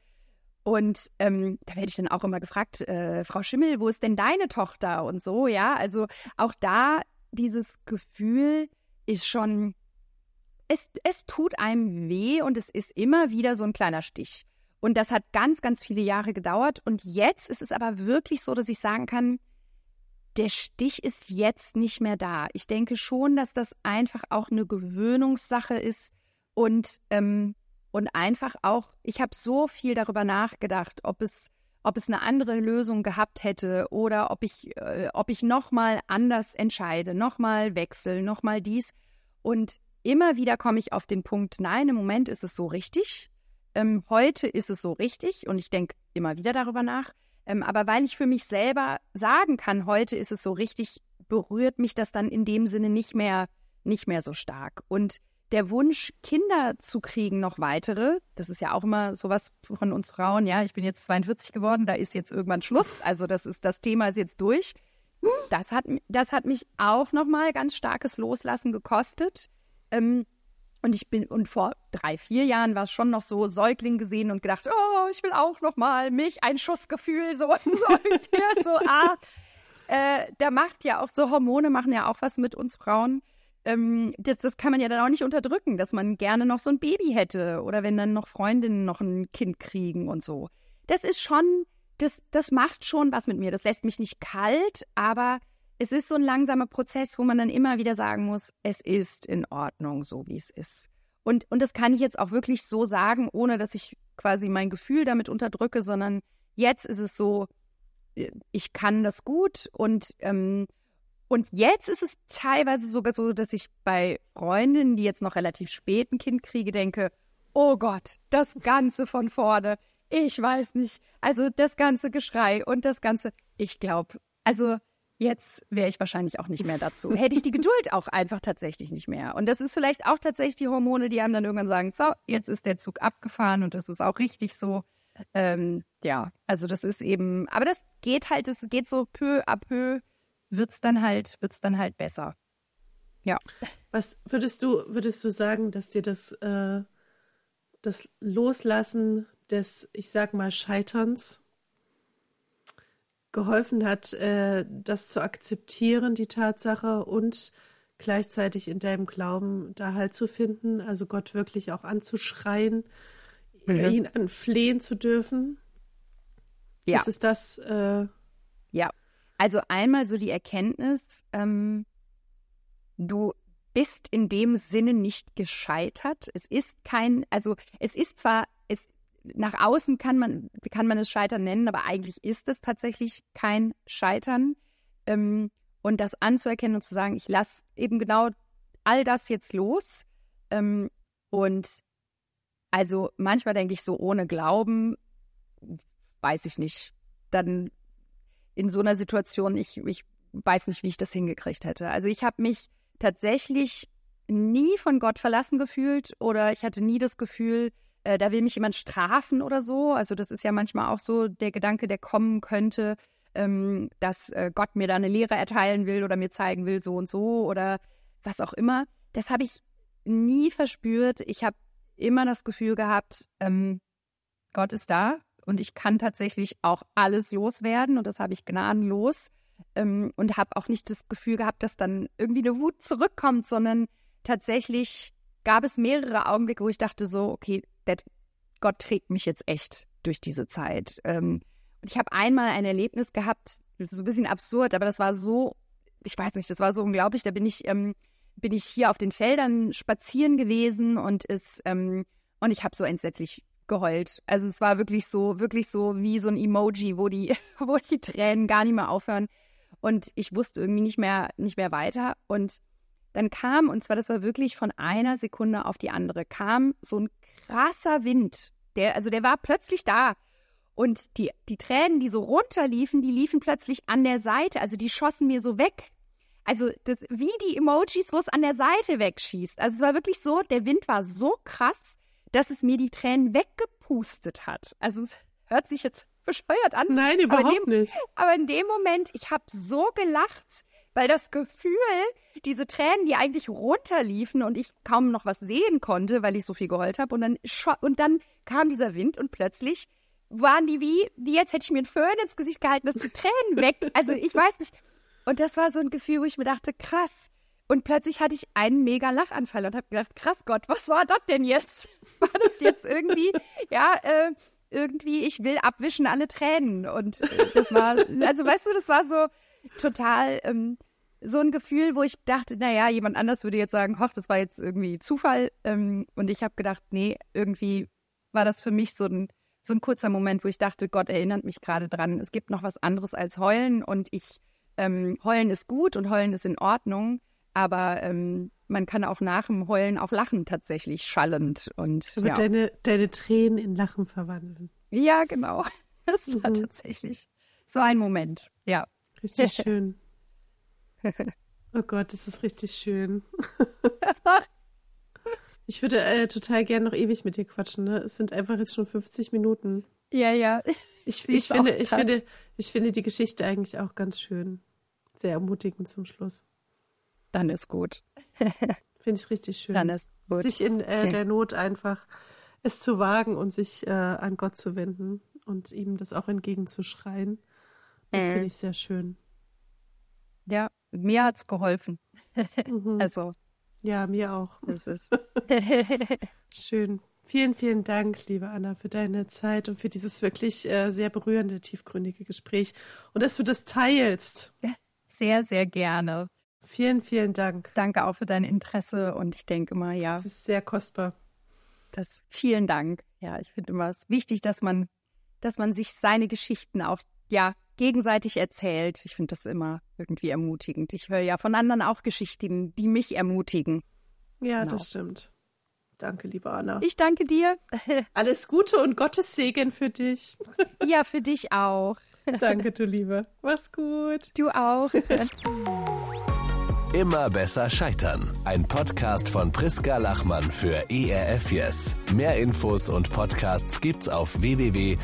Und ähm, da werde ich dann auch immer gefragt, äh, Frau Schimmel, wo ist denn deine Tochter und so, ja. Also auch da dieses Gefühl ist schon, es, es tut einem weh und es ist immer wieder so ein kleiner Stich. Und das hat ganz, ganz viele Jahre gedauert. Und jetzt ist es aber wirklich so, dass ich sagen kann, der Stich ist jetzt nicht mehr da. Ich denke schon, dass das einfach auch eine Gewöhnungssache ist und, ähm, und einfach auch, ich habe so viel darüber nachgedacht, ob es, ob es eine andere Lösung gehabt hätte oder ob ich, äh, ob ich nochmal anders entscheide, nochmal wechsle, nochmal dies. Und immer wieder komme ich auf den Punkt, nein, im Moment ist es so richtig ähm, heute ist es so richtig und ich denke immer wieder darüber nach. Ähm, aber weil ich für mich selber sagen kann, heute ist es so richtig, berührt mich das dann in dem Sinne nicht mehr, nicht mehr so stark. Und der Wunsch, Kinder zu kriegen, noch weitere, das ist ja auch immer sowas von uns Frauen, ja, ich bin jetzt 42 geworden, da ist jetzt irgendwann Schluss, also das ist, das Thema ist jetzt durch. Das hat, das hat mich auch nochmal ganz starkes Loslassen gekostet. Ähm, und ich bin, und vor drei, vier Jahren war es schon noch so Säugling gesehen und gedacht, oh, ich will auch noch mal mich, ein Schussgefühl, so, <laughs> so, so ah. Äh, da macht ja auch so Hormone machen ja auch was mit uns Frauen. Ähm, das, das kann man ja dann auch nicht unterdrücken, dass man gerne noch so ein Baby hätte oder wenn dann noch Freundinnen noch ein Kind kriegen und so. Das ist schon, das, das macht schon was mit mir. Das lässt mich nicht kalt, aber es ist so ein langsamer Prozess, wo man dann immer wieder sagen muss, es ist in Ordnung, so wie es ist. Und, und das kann ich jetzt auch wirklich so sagen, ohne dass ich quasi mein Gefühl damit unterdrücke, sondern jetzt ist es so, äh, ich kann das gut und ähm, und jetzt ist es teilweise sogar so, dass ich bei Freundinnen, die jetzt noch relativ spät ein Kind kriege, denke, oh Gott, das Ganze von vorne. Ich weiß nicht. Also das ganze Geschrei und das ganze, ich glaube, also jetzt wäre ich wahrscheinlich auch nicht mehr dazu. Hätte ich die Geduld auch einfach tatsächlich nicht mehr. Und das ist vielleicht auch tatsächlich die Hormone, die einem dann irgendwann sagen, so, jetzt ist der Zug abgefahren und das ist auch richtig so. Ähm, ja, also das ist eben, aber das geht halt, es geht so peu à peu wird es dann halt, wird's dann halt besser. Ja. Was würdest du, würdest du sagen, dass dir das, äh, das Loslassen des, ich sag mal, Scheiterns geholfen hat, äh, das zu akzeptieren, die Tatsache und gleichzeitig in deinem Glauben da halt zu finden, also Gott wirklich auch anzuschreien, mhm. ihn anflehen zu dürfen? Ja. Ist es das? Äh, ja, also einmal so die Erkenntnis, ähm, du bist in dem Sinne nicht gescheitert. Es ist kein, also es ist zwar, nach außen kann man, kann man es Scheitern nennen, aber eigentlich ist es tatsächlich kein Scheitern. Ähm, und das anzuerkennen und zu sagen, ich lasse eben genau all das jetzt los. Ähm, und also manchmal denke ich so, ohne Glauben, weiß ich nicht, dann in so einer Situation, ich, ich weiß nicht, wie ich das hingekriegt hätte. Also ich habe mich tatsächlich nie von Gott verlassen gefühlt oder ich hatte nie das Gefühl, äh, da will mich jemand strafen oder so. Also das ist ja manchmal auch so der Gedanke, der kommen könnte, ähm, dass äh, Gott mir da eine Lehre erteilen will oder mir zeigen will, so und so oder was auch immer. Das habe ich nie verspürt. Ich habe immer das Gefühl gehabt, ähm, Gott ist da und ich kann tatsächlich auch alles loswerden und das habe ich gnadenlos ähm, und habe auch nicht das Gefühl gehabt, dass dann irgendwie eine Wut zurückkommt, sondern tatsächlich gab es mehrere Augenblicke, wo ich dachte so, okay, der, Gott trägt mich jetzt echt durch diese Zeit. Ähm, und ich habe einmal ein Erlebnis gehabt, das ist so ein bisschen absurd, aber das war so, ich weiß nicht, das war so unglaublich. Da bin ich, ähm, bin ich hier auf den Feldern spazieren gewesen und ist, ähm, und ich habe so entsetzlich geheult. Also es war wirklich so, wirklich so wie so ein Emoji, wo die, <laughs> wo die Tränen gar nicht mehr aufhören. Und ich wusste irgendwie nicht mehr, nicht mehr weiter. Und dann kam, und zwar das war wirklich von einer Sekunde auf die andere, kam so ein krasser Wind. Der, also der war plötzlich da. Und die, die Tränen, die so runterliefen, die liefen plötzlich an der Seite. Also die schossen mir so weg. Also das, wie die Emojis, wo es an der Seite wegschießt. Also es war wirklich so, der Wind war so krass, dass es mir die Tränen weggepustet hat. Also es hört sich jetzt bescheuert an. Nein, überhaupt dem, nicht. Aber in dem Moment, ich habe so gelacht, weil das Gefühl, diese Tränen, die eigentlich runterliefen und ich kaum noch was sehen konnte, weil ich so viel geheult habe, und dann und dann kam dieser Wind und plötzlich waren die wie, wie jetzt hätte ich mir einen Föhn ins Gesicht gehalten, dass die Tränen weg. Also ich weiß nicht. Und das war so ein Gefühl, wo ich mir dachte, krass, und plötzlich hatte ich einen mega Lachanfall und habe gedacht, krass Gott, was war das denn jetzt? <laughs> War das jetzt irgendwie, ja, äh, irgendwie, ich will abwischen alle Tränen. Und äh, das war, also weißt du, das war so total ähm, so ein Gefühl, wo ich dachte, naja, jemand anders würde jetzt sagen, hoch, das war jetzt irgendwie Zufall. Ähm, und ich habe gedacht, nee, irgendwie war das für mich so ein, so ein kurzer Moment, wo ich dachte, Gott erinnert mich gerade dran, es gibt noch was anderes als heulen und ich, ähm, heulen ist gut und heulen ist in Ordnung. Aber ähm, man kann auch nach dem Heulen auch lachen tatsächlich schallend. Und, ja. deine, deine Tränen in Lachen verwandeln. Ja, genau. <laughs> Das war mhm. tatsächlich so ein Moment. Ja. Richtig <laughs> schön. Oh Gott, das ist richtig schön. <laughs> Ich würde äh, total gerne noch ewig mit dir quatschen. Ne? Es sind einfach jetzt schon 50 Minuten. Ja, ja. Ich, ich finde, ich, finde, ich finde die Geschichte eigentlich auch ganz schön. Sehr ermutigend zum Schluss. Dann ist gut. <laughs> Finde ich richtig schön. Dann ist gut. Sich in äh, der Not einfach es zu wagen und sich äh, an Gott zu wenden und ihm das auch entgegenzuschreien. Das äh. finde ich sehr schön. Ja, mir hat es geholfen. mhm. <laughs> Also. Ja, mir auch. Das ist. <laughs> schön. Vielen, vielen Dank, liebe Anna, für deine Zeit und für dieses wirklich äh, sehr berührende, tiefgründige Gespräch und dass du das teilst. Sehr, sehr gerne. Vielen, vielen Dank. Danke auch für dein Interesse und ich denke immer, ja. Das ist sehr kostbar. Das, vielen Dank. Ja, ich finde immer es ist wichtig, dass man, dass man sich seine Geschichten auch, ja, gegenseitig erzählt. Ich finde das immer irgendwie ermutigend. Ich höre ja von anderen auch Geschichten, die mich ermutigen. Ja, genau. das stimmt. Danke, liebe Anna. Ich danke dir. <laughs> Alles Gute und Gottes Segen für dich. <laughs> Ja, für dich auch. <laughs> Danke, du Liebe. Mach's gut. Du auch. Immer besser scheitern. Ein Podcast von Priska Lachmann für ERF Yes. Mehr Infos und Podcasts gibt's auf www.erfyes.de.